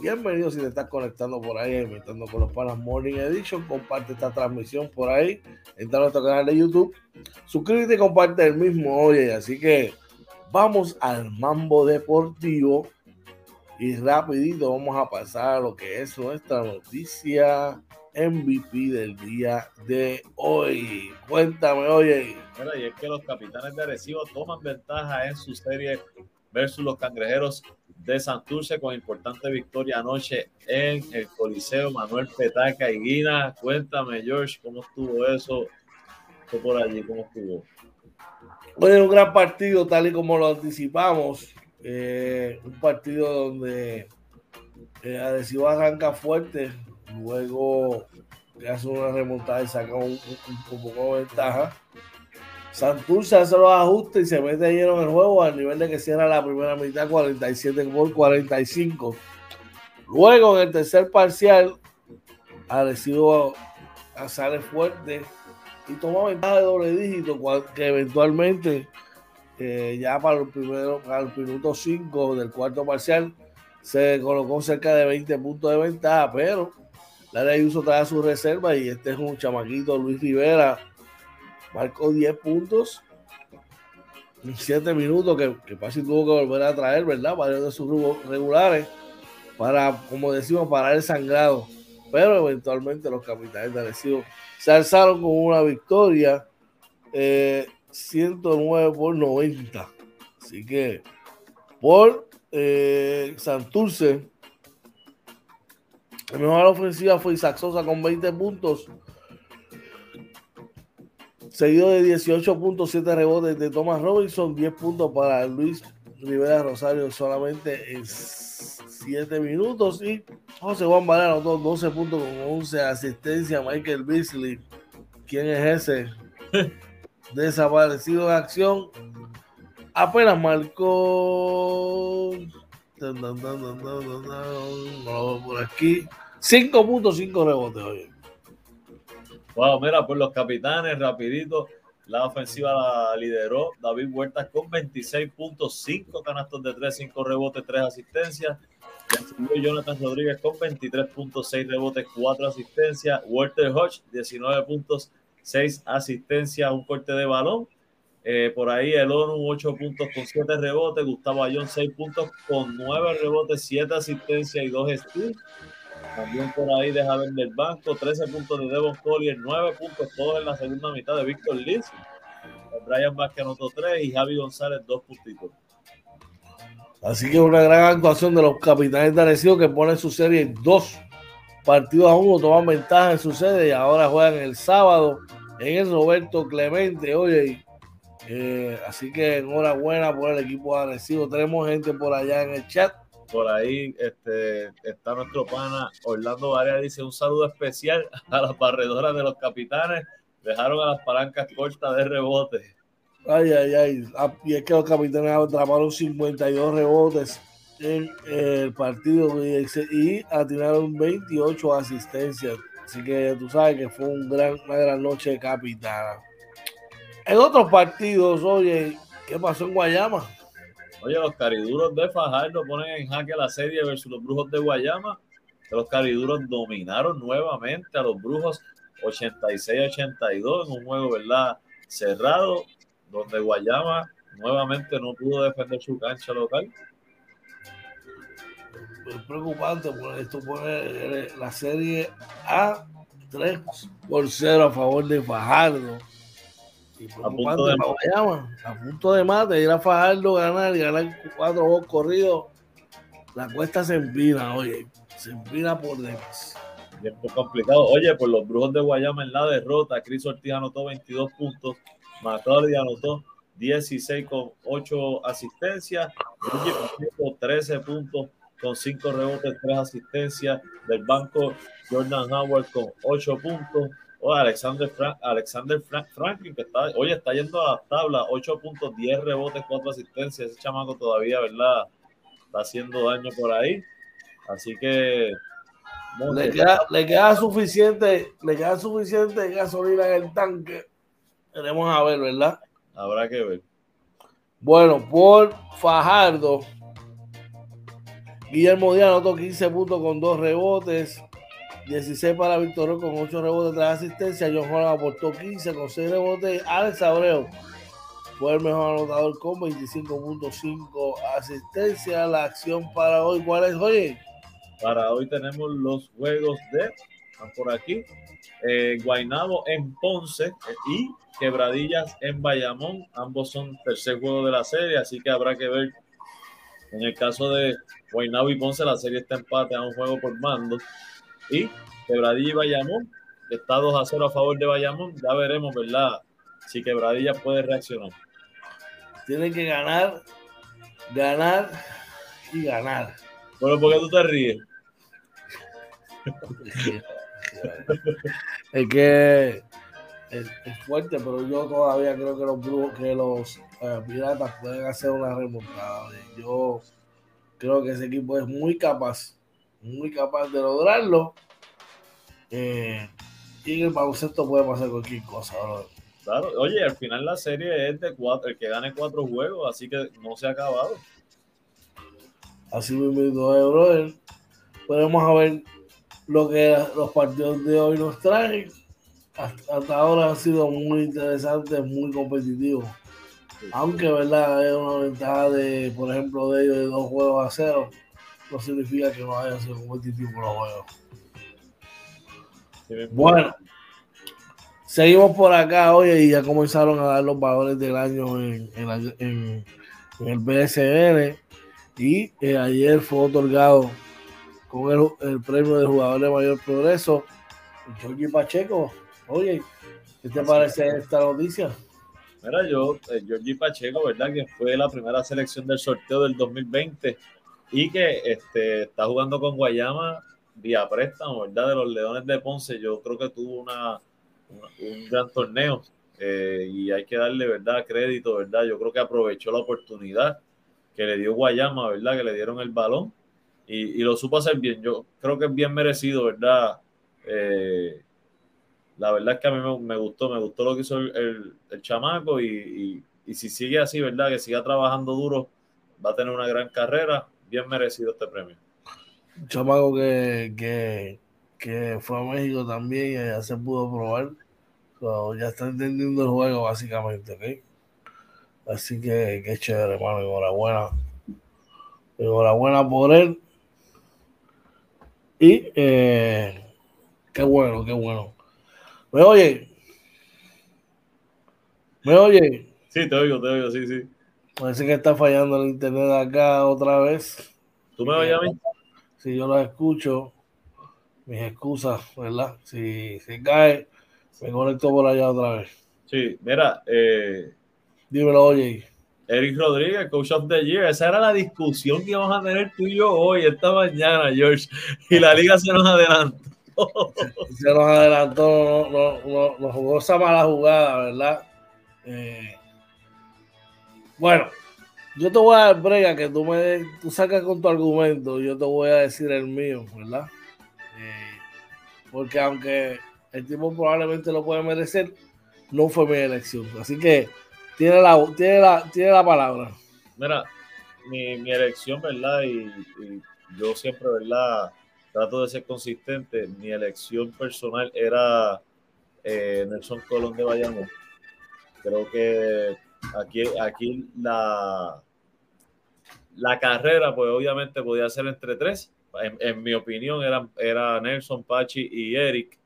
Bienvenido si te estás conectando por ahí, inventando con los panas Morning Edition. Comparte esta transmisión por ahí. Entra a nuestro canal de YouTube. Suscríbete y comparte el mismo. Oye, así que vamos al mambo deportivo. Y rapidito vamos a pasar a lo que es nuestra noticia MVP del día de hoy. Cuéntame, oye. y es que los capitanes de Arecibo toman ventaja en su serie versus los cangrejeros de Santurce con importante victoria anoche en el Coliseo Manuel Petaca y Guina. Cuéntame, George, cómo estuvo eso. ¿Qué por allí? ¿Cómo estuvo? Bueno, un gran partido, tal y como lo anticipamos. Eh, un partido donde eh, arranca fuerte, luego hace una remontada y saca un, poco de ventaja. Santurce hace los ajustes y se mete lleno en el juego al nivel de que cierra la primera mitad 47 por 45. Luego en el tercer parcial, Arecibo sale fuerte y toma ventaja de doble dígito que eventualmente eh, ya para el primero, para el minuto 5 del cuarto parcial se colocó cerca de 20 puntos de ventaja, pero la ley uso trae su reserva y este es un chamaquito Luis Rivera marcó 10 puntos en 7 minutos que, que casi tuvo que volver a traer, ¿verdad? Varios de sus regulares para, como decimos, parar el sangrado. Pero eventualmente los capitanes de Arecibo se alzaron con una victoria 109 eh, por 90. Así que por eh, Santurce, la mejor ofensiva fue Isaac Sosa con 20 puntos. Seguido de 18.7 rebotes de Thomas Robinson, 10 puntos para Luis Rivera Rosario solamente en 7 minutos. Y José Juan Valera anotó 12 puntos con 11 asistencias. Michael Beasley, ¿quién es ese? Desaparecido en acción. Apenas marcó. por aquí. 5.5 rebotes hoy. Wow, mira, por los capitanes, rapidito. La ofensiva la lideró David Huertas con 26.5 canastos de 3, 5 rebotes, 3 asistencias. Jonathan Rodríguez con 23.6 rebotes, 4 asistencias. Walter Hodge, 19 puntos, 6 asistencias, un corte de balón. Eh, por ahí el ONU 8 puntos con 7 rebotes. Gustavo Ayón 6 puntos con 9 rebotes, 7 asistencias y 2 steals. También por ahí deja ver del banco 13 puntos de Devon Collier, 9 puntos todos en la segunda mitad de Víctor Liz. Brian Vázquez anotó 3 y Javi González 2 puntitos. Así que una gran actuación de los capitanes de Arecibo que ponen su serie en dos partidos a uno, toman ventaja en su sede y ahora juegan el sábado en el Roberto Clemente. Oye, eh, así que enhorabuena por el equipo de Arecibo. Tenemos gente por allá en el chat. Por ahí este, está nuestro pana Orlando Varela, dice un saludo especial a las barredoras de los capitanes. Dejaron a las palancas cortas de rebote. Ay, ay, ay. Ah, y es que los capitanes atraparon 52 rebotes en el partido y, atinaron 28 asistencias. Así que tú sabes que fue un gran, una gran noche de capitana. En otros partidos, oye, ¿qué pasó en Guayama? Oye, los cariduros de Fajardo ponen en jaque la serie versus los brujos de Guayama. Los cariduros dominaron nuevamente a los brujos 86-82 en un juego, ¿verdad? Cerrado donde Guayama nuevamente no pudo defender su cancha local. Es preocupante porque esto pone la serie a 3 por 0 a favor de Fajardo. A punto de Guayama, a punto de mate, ir a Fajardo, ganar y ganar cuatro juegos corridos. La cuesta se empina, oye, se empina por demás. Tiempo complicado. Oye, por los brujos de Guayama en la derrota, Cris Ortiz anotó 22 puntos, McCarthy anotó 16 con 8 asistencias. 13 puntos con 5 rebotes, 3 asistencias. Del banco Jordan Howard con 8 puntos. O Alexander, Frank, Alexander Franklin, que está, hoy está yendo a la tabla, 8 puntos, 10 rebotes, 4 asistencias. Ese chamaco todavía, ¿verdad? Está haciendo daño por ahí. Así que. le, queda, le, queda, suficiente, le queda suficiente gasolina en el tanque Queremos a ver, ¿verdad? Habrá que ver. Bueno, por Fajardo, Guillermo Díaz anotó 15 puntos con 2 rebotes. 16 para Víctor con 8 rebotes, 3 asistencias. John Juan aportó 15 con 6 rebotes. Alex Abreu fue el mejor anotador con 25.5 asistencias. La acción para hoy, ¿cuál es, oye? Para hoy tenemos los juegos de, por aquí, eh, Guainabo en Ponce y Quebradillas en Bayamón. Ambos son tercer juego de la serie, así que habrá que ver. En el caso de Guaynabo y Ponce, la serie está empate a un juego por mando. Y Quebradilla y Bayamón, está 2 a 0 a favor de Bayamón. Ya veremos, ¿verdad? si Quebradilla puede reaccionar. Tienen que ganar, ganar y ganar. Bueno, ¿por qué tú te ríes? [LAUGHS] es que es, fuerte, pero yo todavía creo que los que los eh, piratas pueden hacer una remontada. Yo creo que ese equipo es muy capaz, muy capaz de lograrlo. Eh, y en el baloncesto puede pasar cualquier cosa. Claro, oye, al final la serie es de cuatro, el que gane cuatro juegos, así que no se ha acabado. Así mismo, brother. Podemos a ver lo que los partidos de hoy nos traen. Hasta, ahora han sido muy interesantes, muy competitivos. Aunque, ¿verdad? Es una ventaja de, por ejemplo, de ellos de dos juegos a cero. No significa que no hayan sido competitivos los juegos. Bueno, seguimos por acá, hoy y ya comenzaron a dar los valores del año en, en, el BSN. Y eh, ayer fue otorgado con el, premio de jugador de mayor progreso, Jorge Pacheco. Oye, ¿qué te parece esta noticia? Mira, yo, eh, Pacheco, ¿verdad? Que fue la primera selección del sorteo del 2020 y que este, está jugando con Guayama vía préstamo, ¿verdad? De los Leones de Ponce. Yo creo que tuvo una, un gran torneo eh, y hay que darle, ¿verdad? Crédito, ¿verdad? Yo creo que aprovechó la oportunidad que le dio Guayama, ¿verdad? Que le dieron el balón y, lo supo hacer bien. Yo creo que es bien merecido, ¿verdad? Eh, la verdad es que a mí me, gustó, me gustó lo que hizo el, chamaco y, si sigue así, ¿verdad? Que siga trabajando duro, va a tener una gran carrera. Bien merecido este premio. Chamaco que, fue a México también y ya se pudo probar. ya está entendiendo el juego básicamente, ¿ok? Así que qué chévere, hermano. Enhorabuena. Enhorabuena por él. Y eh, qué bueno, qué bueno. ¿Me oye? ¿Me oye? Sí, te oigo, te oigo, sí, sí. Parece que está fallando el internet acá otra vez. ¿Tú me oyes a mí? Si yo lo escucho, mis excusas, ¿verdad? Si se cae, me conecto por allá otra vez. Sí, mira, eh, dímelo, oye. Eric Rodríguez, Coach of the Year. Esa era la discusión que íbamos a tener tú y yo hoy, esta mañana, George. Y la liga se nos adelantó. Se nos adelantó, nos no, jugó esa mala jugada, ¿verdad? Eh, bueno, yo te voy a dar brega que tú me tú sacas con tu argumento, yo te voy a decir el mío, ¿verdad? Eh, porque aunque el tipo probablemente lo puede merecer, no fue mi elección. Así que tiene la, tiene la, tiene la palabra. Mira, mi, mi elección, ¿verdad? Y, yo siempre, ¿verdad? Trato de ser consistente. Mi elección personal era eh, Nelson Colón de Bayamón. Creo que aquí, aquí la, la carrera, pues obviamente podía ser entre tres. En, mi opinión, era, era Nelson, Pachi y Eric.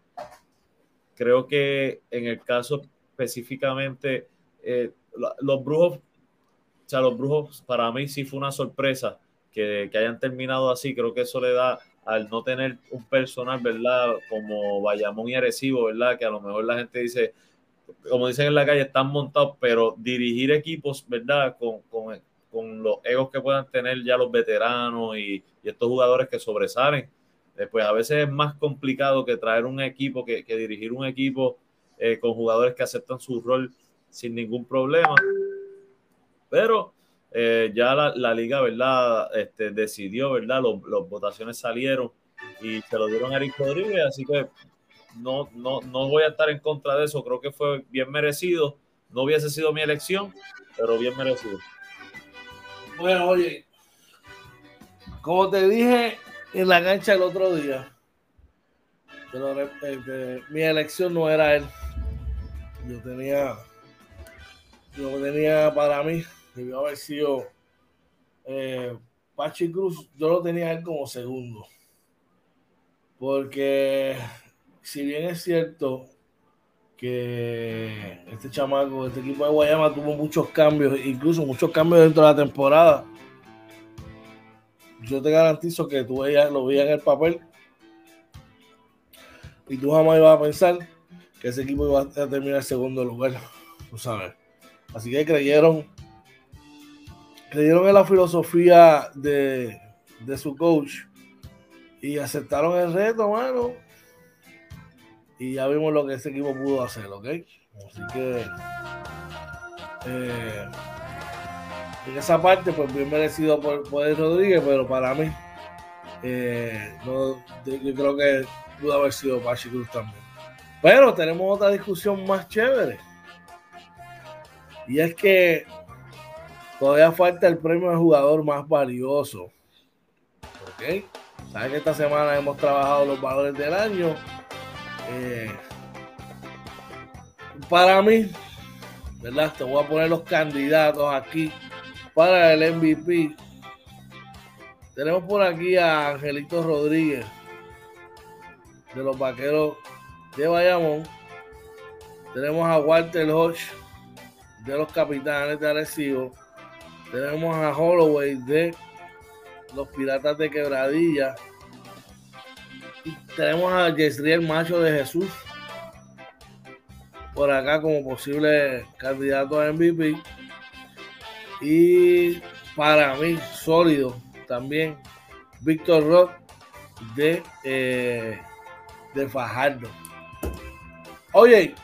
Creo que en el caso específicamente eh, los brujos, o sea, los brujos para mí sí fue una sorpresa que, hayan terminado así. Creo que eso le da al no tener un personal, ¿verdad? Como Bayamón y Arecibo, ¿verdad? Que a lo mejor la gente dice, como dicen en la calle, están montados, pero dirigir equipos, ¿verdad? Con, con, los egos que puedan tener ya los veteranos y, estos jugadores que sobresalen, eh, pues a veces es más complicado que traer un equipo, que, dirigir un equipo eh, con jugadores que aceptan su rol sin ningún problema. Pero eh, ya la, liga, ¿verdad? Este, decidió, ¿verdad? Las votaciones salieron y se lo dieron a Eric Rodríguez, así que no, no, no voy a estar en contra de eso. Creo que fue bien merecido. No hubiese sido mi elección, pero bien merecido. Bueno, oye, como te dije en la cancha el otro día, eh, mi elección no era él. Yo tenía que tenía para mí debió haber sido eh, Pachi Cruz. Yo lo tenía él como segundo. Porque si bien es cierto que este chamaco, este equipo de Guayama tuvo muchos cambios, incluso muchos cambios dentro de la temporada, yo te garantizo que tú veías, lo veías en el papel y tú jamás ibas a pensar que ese equipo iba a terminar en segundo lugar. tú sabes. Así que creyeron, creyeron en la filosofía de, de su coach y aceptaron el reto, mano. Y ya vimos lo que ese equipo pudo hacer, ¿ok? Así que eh, en esa parte, pues bien merecido por, por Rodríguez, pero para mí, eh, no, creo que pudo haber sido Pachi Cruz también. Pero tenemos otra discusión más chévere. Y es que todavía falta el premio de jugador más valioso. ¿Ok? Saben que esta semana hemos trabajado los valores del año. Eh, para mí, ¿verdad? Te voy a poner los candidatos aquí para el MVP. Tenemos por aquí a Angelito Rodríguez de los Vaqueros de Bayamón. Tenemos a Walter Hodge de los Capitanes de Arecibo. Tenemos a Holloway de los Piratas de Quebradilla. Tenemos a Yesriel Macho de Jesús por acá como posible candidato a MVP. Y para mí, sólido también, Víctor Rock de, eh, de Fajardo. Oye,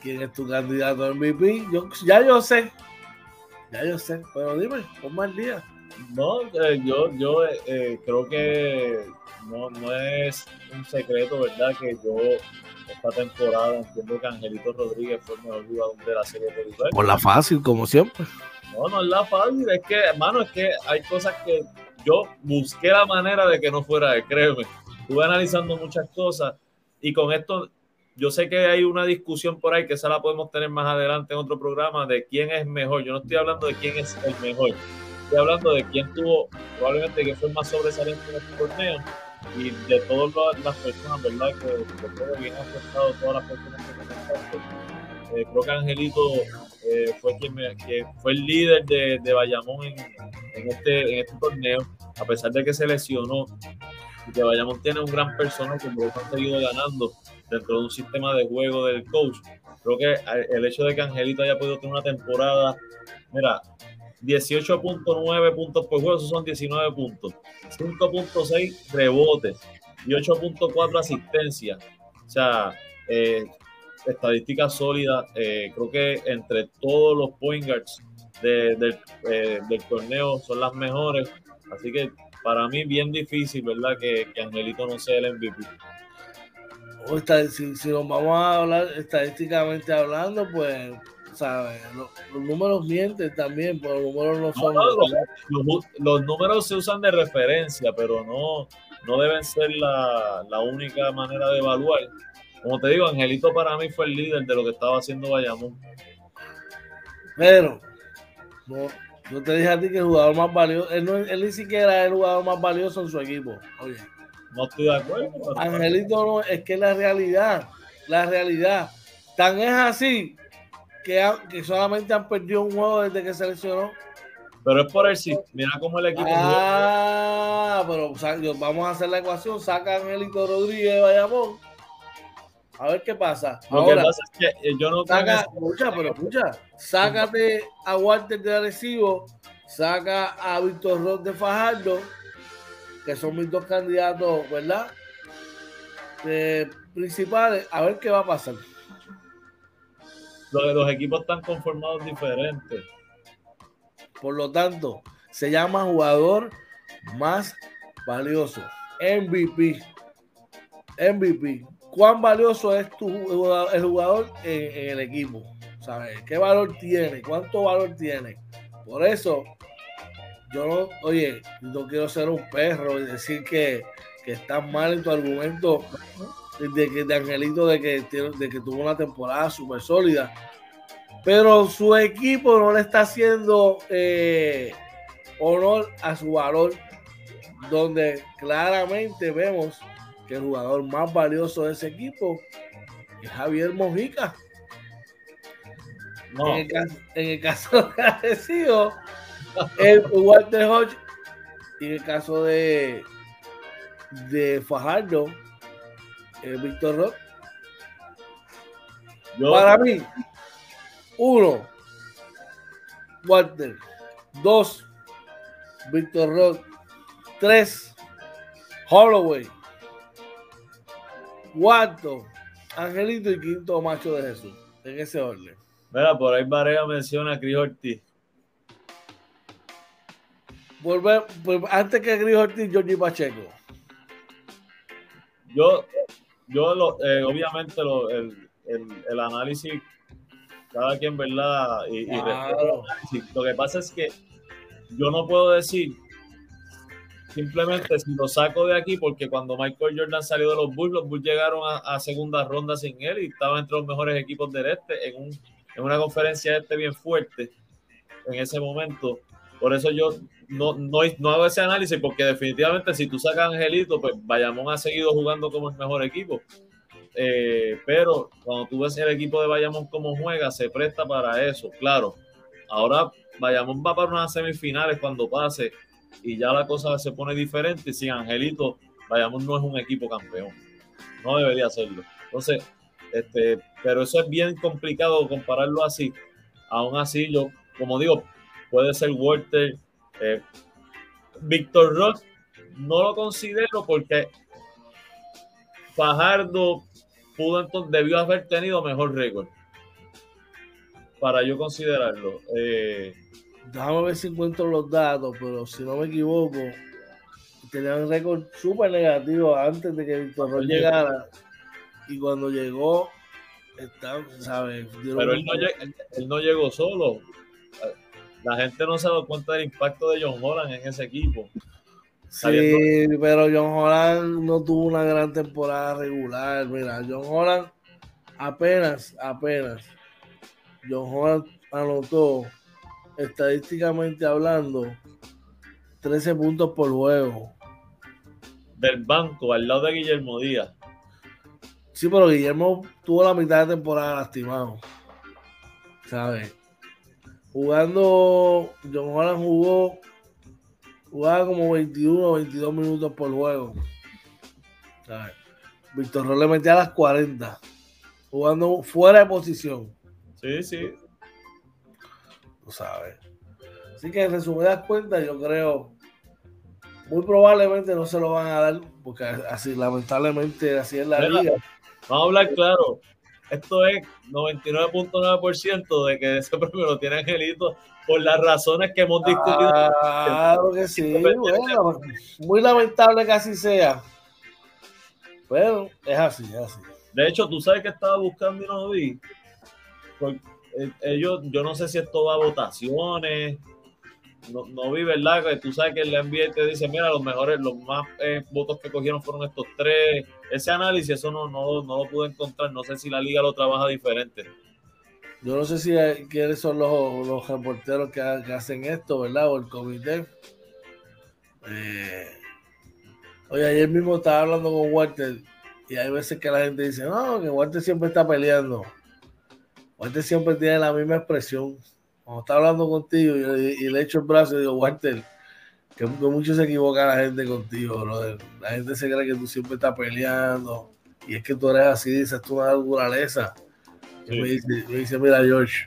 ¿quién es tu candidato a MVP? Yo, ya yo sé, ya yo sé, pero dime, ¿cómo el día? No, eh, yo, yo eh, creo que no, no es un secreto, ¿verdad? Que yo esta temporada entiendo que Angelito Rodríguez fue el mejor jugador de la serie de Por la fácil, como siempre. No, no es la fácil, es que, hermano, es que hay cosas que yo busqué la manera de que no fuera de, créeme. Estuve analizando muchas cosas y con esto yo sé que hay una discusión por ahí que esa la podemos tener más adelante en otro programa de quién es mejor. Yo no estoy hablando de quién es el mejor. Estoy hablando de quién tuvo probablemente que fue más sobresaliente en este torneo y de todas las personas, ¿verdad? Que, que bien afectado todas las personas que me eh, creo que Angelito eh, fue quien que fue el líder de, de Bayamón en, este, en este torneo, a pesar de que se lesionó. Y que Bayamón tiene un gran personal que ha seguido ganando dentro de un sistema de juego del coach. Creo que el hecho de que Angelito haya podido tener una temporada, mira, 18.9 puntos por juego, esos son 19 puntos. 5.6 rebotes y 8.4 asistencia. O sea, eh, estadísticas sólidas. Eh, creo que entre todos los point guards eh, del torneo son las mejores. Así que para mí bien difícil, ¿verdad? Que, Angelito no sea el MVP. Si, si nos vamos a hablar estadísticamente hablando, pues los, números mienten también, pero los números no son. los, números se usan de referencia, pero no, no deben ser la, la, única manera de evaluar. Como te digo, Angelito para mí fue el líder de lo que estaba haciendo Bayamón. Pero, no, yo te dije a ti que el jugador más valioso, él, no, él ni siquiera es el jugador más valioso en su equipo. Oye. No estoy de acuerdo. Angelito no, es que la realidad, la realidad, tan es así que, solamente han perdido un juego desde que se lesionó. Pero es por el sí. Mira cómo el equipo. Ah, pero vamos a hacer la ecuación. Saca a Angelito Rodríguez de Bayamón. A ver qué pasa. Lo Ahora, que pasa es que eh, yo no saca, escucha, pero escucha. Sácate a Walter de Arecibo. Saca a Víctor Roth de Fajardo. Que son mis dos candidatos, ¿verdad? principales. A ver qué va a pasar los equipos están conformados diferentes. Por lo tanto, se llama jugador más valioso. MVP. MVP. ¿Cuán valioso es tu el jugador en, el equipo? ¿Sabes? ¿Qué valor tiene? ¿Cuánto valor tiene? Por eso, yo no, oye, no quiero ser un perro y decir que, que estás mal en tu argumento de de Angelito de que, de que tuvo una temporada súper sólida. Pero su equipo no le está haciendo eh, honor a su valor, donde claramente vemos que el jugador más valioso de ese equipo es Javier Mojica. En, el caso, [LAUGHS] de Arecibo, el Walter Hodge y en el caso de, de Fajardo, Víctor Rock. Para mí, 1. Walter. 2. Víctor Rock. 3. Holloway. Cuarto, Angelito y quinto, Macho de Jesús. En ese orden. Mira, por ahí Varela menciona a Cris Ortiz. Volver, pues, antes que Cris Ortiz, Jorge Pacheco. Yo, yo lo, eh, obviamente lo, el, el, el, análisis, cada quien, ¿verdad? Y, y lo que pasa es que yo no puedo decir simplemente si lo saco de aquí, porque cuando Michael Jordan salió de los Bulls, los Bulls llegaron a, a segunda ronda sin él y estaban entre los mejores equipos del este en, un, en una conferencia este bien fuerte en ese momento. Por eso yo no, no, hago ese análisis, porque definitivamente si tú sacas a Angelito, pues Bayamón ha seguido jugando como el mejor equipo. Eh, pero cuando tú ves el equipo de Bayamón como juega, se presta para eso, claro. Ahora Bayamón va para unas semifinales cuando pase y ya la cosa se pone diferente. Sin Angelito, Bayamón no es un equipo campeón. No debería serlo. Entonces, este, pero eso es bien complicado compararlo así. Aún así, yo, como digo, puede ser Walter. Eh, Víctor Rock no lo considero porque Fajardo pudo entonces, debió haber tenido mejor récord para yo considerarlo. Eh, Déjame ver si encuentro los datos, pero si no me equivoco, tenía un récord súper negativo antes de que Víctor Rock llegara. Y cuando llegó, está, ¿sabes? Pero él no, él no llegó solo. La gente no se dado cuenta del impacto de John Holland en ese equipo. Sí, pero John Holland no tuvo una gran temporada regular. Mira, John Holland apenas, apenas. John Holland anotó, estadísticamente hablando, 13 puntos por juego. Del banco, al lado de Guillermo Díaz. Sí, pero Guillermo tuvo la mitad de temporada lastimado. ¿Sabes? Jugando, John Holland jugó, jugaba como 21 o 22 minutos por juego. ¿Sabes? Víctor Roll le metía a las 40, jugando fuera de posición. Sí, sí. Tú sabes. Así que en resumidas cuentas, yo creo, muy probablemente no se lo van a dar, porque así, lamentablemente, así es la Mira, liga. Vamos a hablar claro. Esto es 99.9% de que ese premio lo tiene Angelito por las razones que hemos discutido. Claro que sí, bueno, muy lamentable que así sea. Pero es así, es así. De hecho, tú sabes que estaba buscando y no vi. Por- eh, ellos, yo no sé si esto va a votaciones. No, no vi, ¿verdad? Que tú sabes que el NBA te dice, mira, los mejores, los más eh, votos que cogieron fueron estos tres. Ese análisis, eso no, no, no lo pude encontrar. No sé si la liga lo trabaja diferente. Yo no sé si quiénes son los, los reporteros que hacen esto, ¿verdad? O el comité. Eh, oye, ayer mismo estaba hablando con Walter y hay veces que la gente dice, no, que Walter siempre está peleando. Walter siempre tiene la misma expresión. Cuando está hablando contigo y, y le echo el brazo y digo, Walter, que, que mucho se equivoca la gente contigo, brother. La gente se cree que tú siempre estás peleando y es que tú eres así, dices tú una naturaleza. Y Sí. me, dice, me dice, mira, George,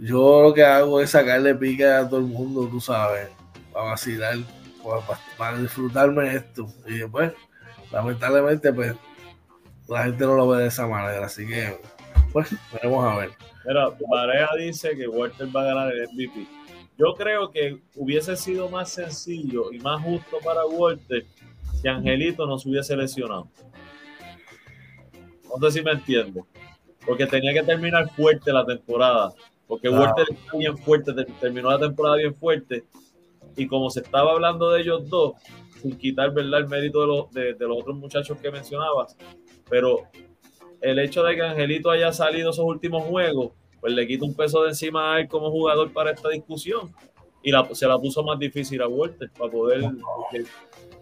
yo lo que hago es sacarle pica a todo el mundo, tú sabes, para vacilar, para, para- para disfrutarme esto. Y después, lamentablemente, pues, la gente no lo ve de esa manera. Así que, pues, veremos a ver. Pareja dice que Walter va a ganar el MVP. Yo creo que hubiese sido más sencillo y más justo para Walter si Angelito no se hubiese lesionado. No sé si me entiende. Porque tenía que terminar fuerte la temporada. Porque Claro. Walter está bien fuerte, ter- terminó la temporada bien fuerte. Y como se estaba hablando de ellos dos, sin quitar ¿verdad? el mérito de los, de, de los otros muchachos que mencionabas, pero el hecho de que Angelito haya salido esos últimos juegos, pues le quita un peso de encima a él como jugador para esta discusión. Y se la puso más difícil a Walter para poder.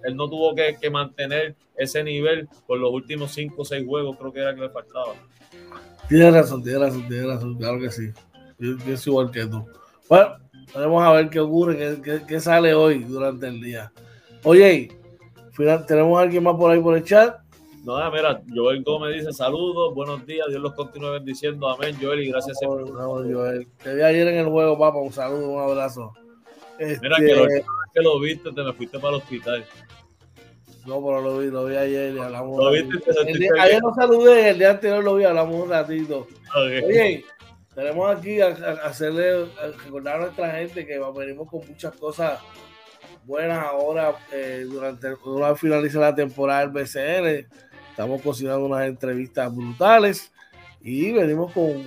él no tuvo que, mantener ese nivel por los últimos cinco o seis juegos, creo que era que le faltaba. Tienes razón, tienes razón, tienes razón, claro que sí. Yo pienso igual que tú. Bueno, vamos a ver qué ocurre, qué, qué- qué sale hoy durante el día. Oye, final, ¿tenemos a alguien más por ahí por el chat? No, mira, Joel Gómez dice saludos, buenos días, Dios los continúe bendiciendo, amén, Joel, y gracias siempre. Joel. Te vi ayer en el juego, papá, un saludo, un abrazo. Mira, que lo, este, que lo viste, te me fuiste para el hospital. No, pero lo vi, lo vi ayer y hablamos. ¿Lo viste? ayer no saludé, el día anterior lo vi, hablamos un ratito. Oye, tenemos aquí a, hacerle, recordar a nuestra gente que venimos con muchas cosas buenas ahora eh, durante una finaliza la temporada del BCN. Estamos cocinando unas entrevistas brutales y venimos con,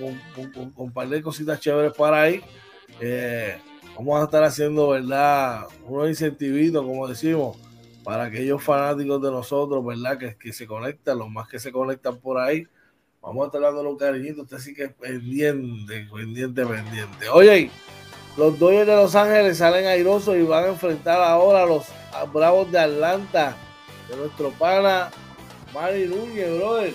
un par de cositas chéveres para ahí. Eh, vamos a estar haciendo, ¿verdad? Unos incentivitos, como decimos, para aquellos fanáticos de nosotros, ¿verdad? Que, que se conectan, los más que se conectan por ahí Vamos a estar dándole un cariñito. Usted sí que es pendiente, pendiente, pendiente. Oye, los Dodgers de Los Ángeles salen airosos y van a enfrentar ahora a los Bravos de Atlanta, de nuestro pana Manny Núñez, brother.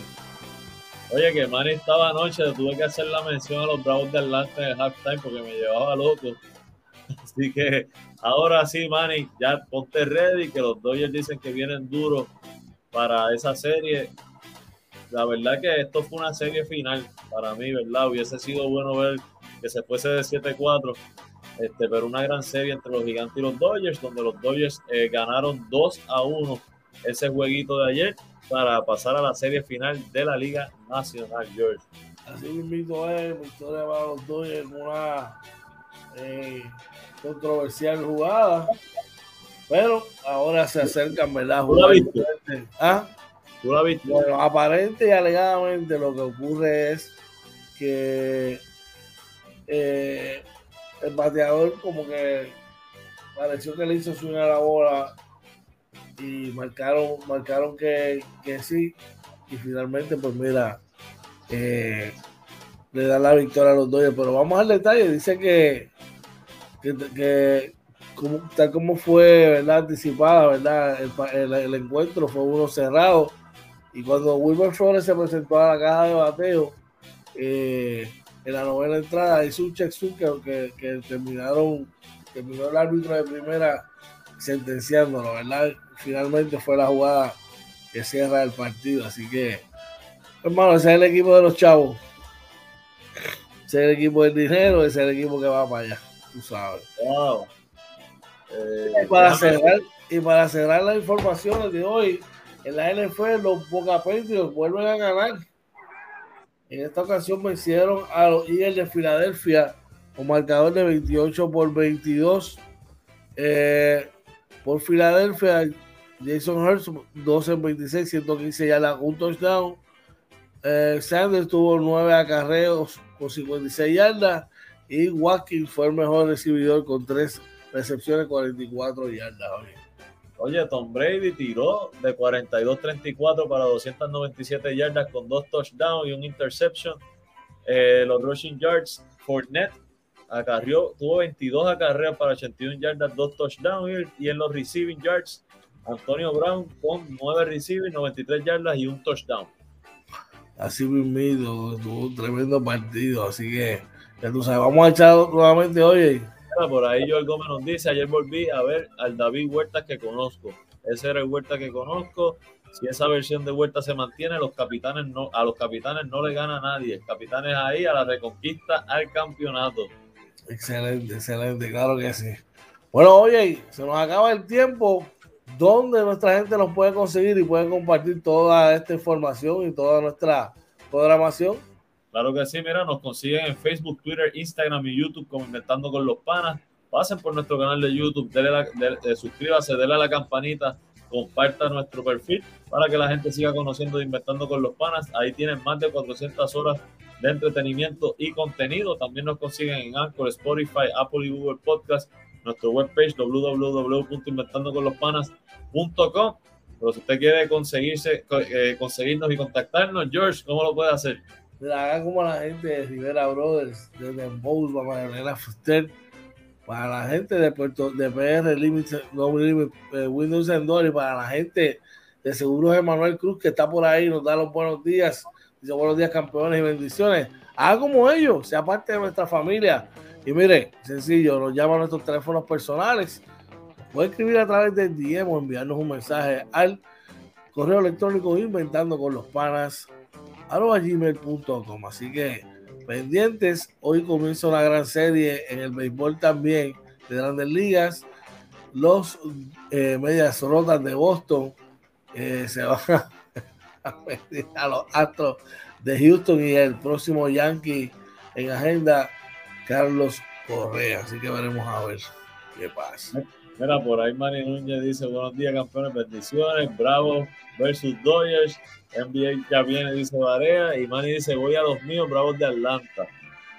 Oye, que Manny estaba anoche, tuve que hacer la mención a los Bravos de Atlanta en halftime porque me llevaba loco. [LAUGHS] Así que ahora sí, Manny, ya ponte ready, que los Dodgers dicen que vienen duros para esa serie la verdad que esto fue una serie final para mí, ¿verdad? Hubiese sido bueno ver que se fuese de 7-4, este, pero una gran serie entre los gigantes y los Dodgers, donde los Dodgers eh, ganaron 2 a 1 ese jueguito de ayer para pasar a la serie final de la Liga Nacional, George. Así mismo es, victoria para los Dodgers, una eh, controversial jugada, pero ahora se acercan, ¿verdad? ¿Ah? Bueno, aparente y alegadamente lo que ocurre es que eh, el bateador como que pareció que le hizo subir a la bola y marcaron, marcaron que, sí. Y finalmente pues mira eh, le da la victoria a los Dodgers. Pero vamos al detalle dice que que, como, tal como fue verdad anticipada verdad el encuentro fue uno cerrado. Y cuando Wilmer Flores se presentó a la caja de bateo, eh, en la novena entrada hizo un check que, que, terminaron, terminó el árbitro de primera sentenciándolo, ¿verdad? Finalmente fue la jugada que cierra el partido. Así que, hermano, ese es el equipo de los chavos. Ese es el equipo del dinero, ese es el equipo que va para allá, tú sabes. Wow. y, para cerrar, y para cerrar las informaciones de hoy, en la NFL los Boca Patriots vuelven a ganar. En esta ocasión vencieron a los Eagles de Filadelfia con marcador de 28 por 22. Eh, por Filadelfia, Jason Hurts 12 en 26, 115 ya un touchdown. Eh, Sanders tuvo 9 acarreos con 56 yardas y Watkins fue el mejor recibidor con 3 recepciones, 44 yardas. Oye, Tom Brady tiró de 42-34 para 297 yardas con dos touchdowns y un interception. Eh, los rushing yards, Fournette acarrió, tuvo 22 acarreos para 81 yardas, dos touchdowns. Y en los receiving yards, Antonio Brown con 9 receiving, 93 yardas y un touchdown. Así mismo, tuvo un tremendo partido. Así que, ya tú sabes, vamos a echar nuevamente, oye por ahí Joel Gómez nos dice, ayer volví a ver al David Huerta que conozco. Ese era el Huerta que conozco. Si esa versión de Huerta se mantiene, los capitanes no, a los capitanes no le gana a nadie. El capitán es ahí a la reconquista, al campeonato. Excelente, excelente, claro que sí. Bueno, oye, se nos acaba el tiempo. ¿Dónde nuestra gente nos puede conseguir y puede compartir toda esta información y toda nuestra programación? Claro que sí, mira, nos consiguen en Facebook, Twitter, Instagram y YouTube como Inventando con los Panas. Pasen por nuestro canal de YouTube, denle la, suscríbase, denle a la campanita, comparta nuestro perfil para que la gente siga conociendo de Inventando con los Panas. Ahí tienen más de 400 horas de entretenimiento y contenido. También nos consiguen en Anchor, Spotify, Apple y Google Podcast, nuestro webpage www.inventandoconlospanas.com. Pero si usted quiere conseguirse, eh, conseguirnos y contactarnos, George, ¿cómo lo puede hacer? hagan como la gente de Rivera Brothers, de Dembow, para Fuster, para la gente de Puerto de PR Limited, no, eh, Windows Endor y para la gente de Seguros Emanuel Cruz que está por ahí, nos da los buenos días, dice buenos días campeones y bendiciones. Hagan como ellos, sea parte de nuestra familia. Y mire, sencillo, nos llaman a nuestros teléfonos personales. Puede escribir a través del DM o enviarnos un mensaje al correo electrónico inventando con los panas gmail.com. Así que pendientes, hoy comienza una gran serie en el béisbol también de grandes ligas. Los eh, medias rotas de Boston eh, se van a, [LAUGHS] a los Astros de Houston y el próximo Yankee en agenda, Carlos Correa. Así que veremos a ver qué pasa. Mira, por ahí Manny Núñez dice, buenos días campeones, bendiciones, Bravo versus Dodgers, NBA ya viene, dice Varea, y Manny dice, voy a los míos, Bravos de Atlanta.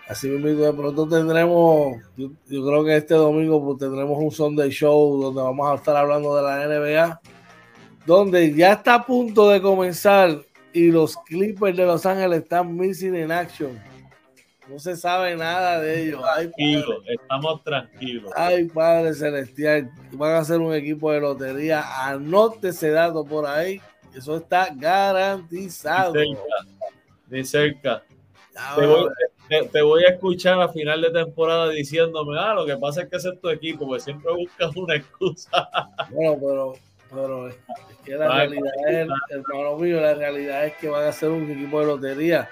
Así mismo, de pronto tendremos, yo, creo que este domingo pues, tendremos un Sunday Show donde vamos a estar hablando de la NBA, donde ya está a punto de comenzar y los Clippers de Los Ángeles están missing in action. No se sabe nada de ellos. Tranquilo, estamos tranquilos. Ay, Padre Celestial, van a ser un equipo de lotería. Anote ese dato por ahí. Eso está garantizado. Ni cerca. Te, voy, a escuchar a final de temporada diciéndome, ah, lo que pasa es que ese es tu equipo, porque siempre buscas una excusa. Bueno, pero, pero es que la realidad es, hermano mío, la realidad es que van a ser un equipo de lotería.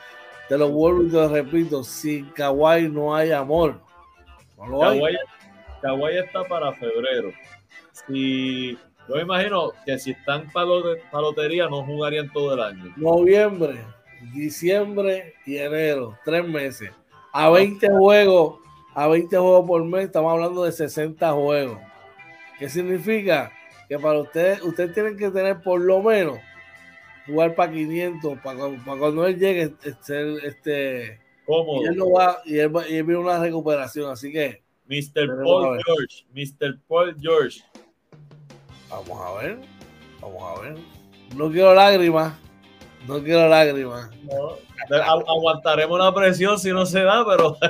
Te lo vuelvo y te lo repito, sin Kawhi no hay amor. No Kawhi, está para febrero. Si, yo me imagino que si están para, lotería no jugarían todo el año. Noviembre, diciembre y enero, tres meses. A 20 juegos, a 20 juegos por mes, estamos hablando de 60 juegos. ¿Qué significa? Que para ustedes, ustedes tienen que tener por lo menos jugar para 500, para, cuando él llegue, ser este. ¿Cómo? Y él no va, y él, y él viene una recuperación, así que. Mr. Paul George, Mr. Paul George. Vamos a ver, vamos a ver. No quiero lágrimas, no quiero lágrimas. aguantaremos la presión si no se da, pero. [LAUGHS]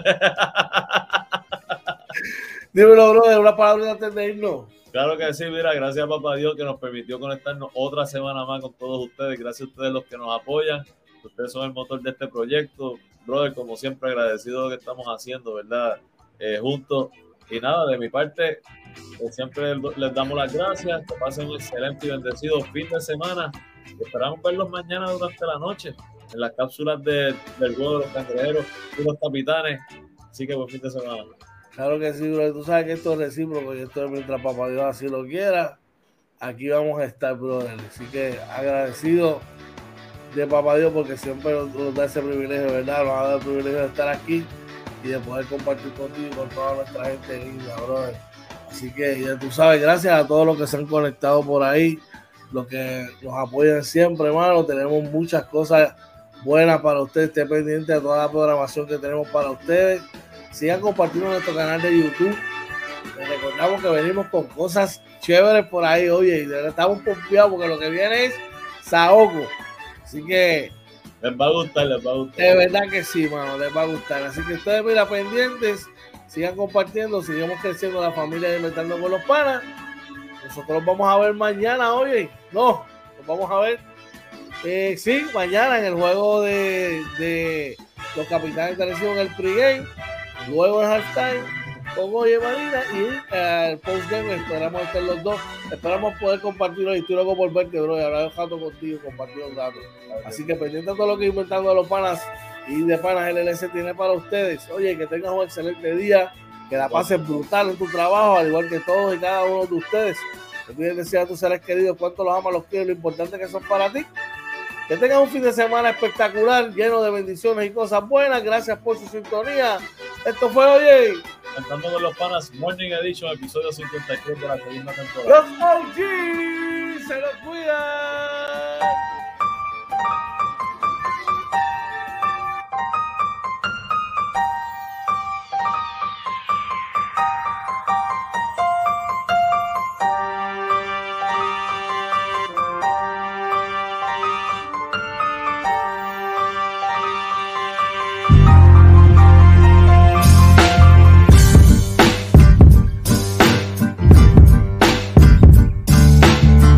Dímelo, brother, una palabra de irnos. Claro que sí, mira, gracias a Papá Dios que nos permitió conectarnos otra semana más con todos ustedes. Gracias a ustedes los que nos apoyan. Ustedes son el motor de este proyecto. Brother, como siempre, agradecido de lo que estamos haciendo, ¿verdad? Eh, juntos. Y nada, de mi parte, eh, siempre les damos las gracias. Que pasen un excelente y bendecido fin de semana. esperamos verlos mañana durante la noche en las cápsulas del juego de los cangrejeros y los capitanes. Así que buen fin de semana. Claro que sí, brother. Tú sabes que esto es recíproco y esto es mientras papá Dios así lo quiera. Aquí vamos a estar, brother. Así que agradecido de papá Dios porque siempre nos, da ese privilegio, ¿verdad? Nos ha dado el privilegio de estar aquí y de poder compartir contigo y con toda nuestra gente linda, brother. Así que ya tú sabes, gracias a todos los que se han conectado por ahí, los que nos apoyan siempre, hermano. Tenemos muchas cosas buenas para ustedes. Esté pendiente de toda la programación que tenemos para ustedes sigan compartiendo nuestro canal de YouTube. Les recordamos que venimos con cosas chéveres por ahí, oye, y estamos confiados porque lo que viene es Saoco. Así que. Les va a gustar, les va a gustar. De verdad que sí, mano, les va a gustar. Así que ustedes, mira, pendientes, sigan compartiendo, sigamos creciendo la familia de Inventando con los Panas. Nosotros vamos a ver mañana, oye. No, nos vamos a ver. Eh, sí, mañana en el juego de, de los capitanes de en el pregame luego el halftime con Oye Marina y el postgame esperamos estar los dos. Esperamos poder compartirlo y estoy loco por verte, bro. Y hablar un rato contigo, compartir un datos. Así que pendiente de todo lo que inventando los panas y de panas LLC tiene para ustedes. Oye, que tengas un excelente día, que la pases brutal en tu trabajo, al igual que todos y cada uno de ustedes. Que tú decir a tus seres queridos cuánto los amas, los quiero, lo importante que son para ti. Que tengan un fin de semana espectacular, lleno de bendiciones y cosas buenas. Gracias por su sintonía. Esto fue, oye. Cantando con los panas, Morning Edition, episodio 53 de la segunda temporada. Los OG se los cuidan.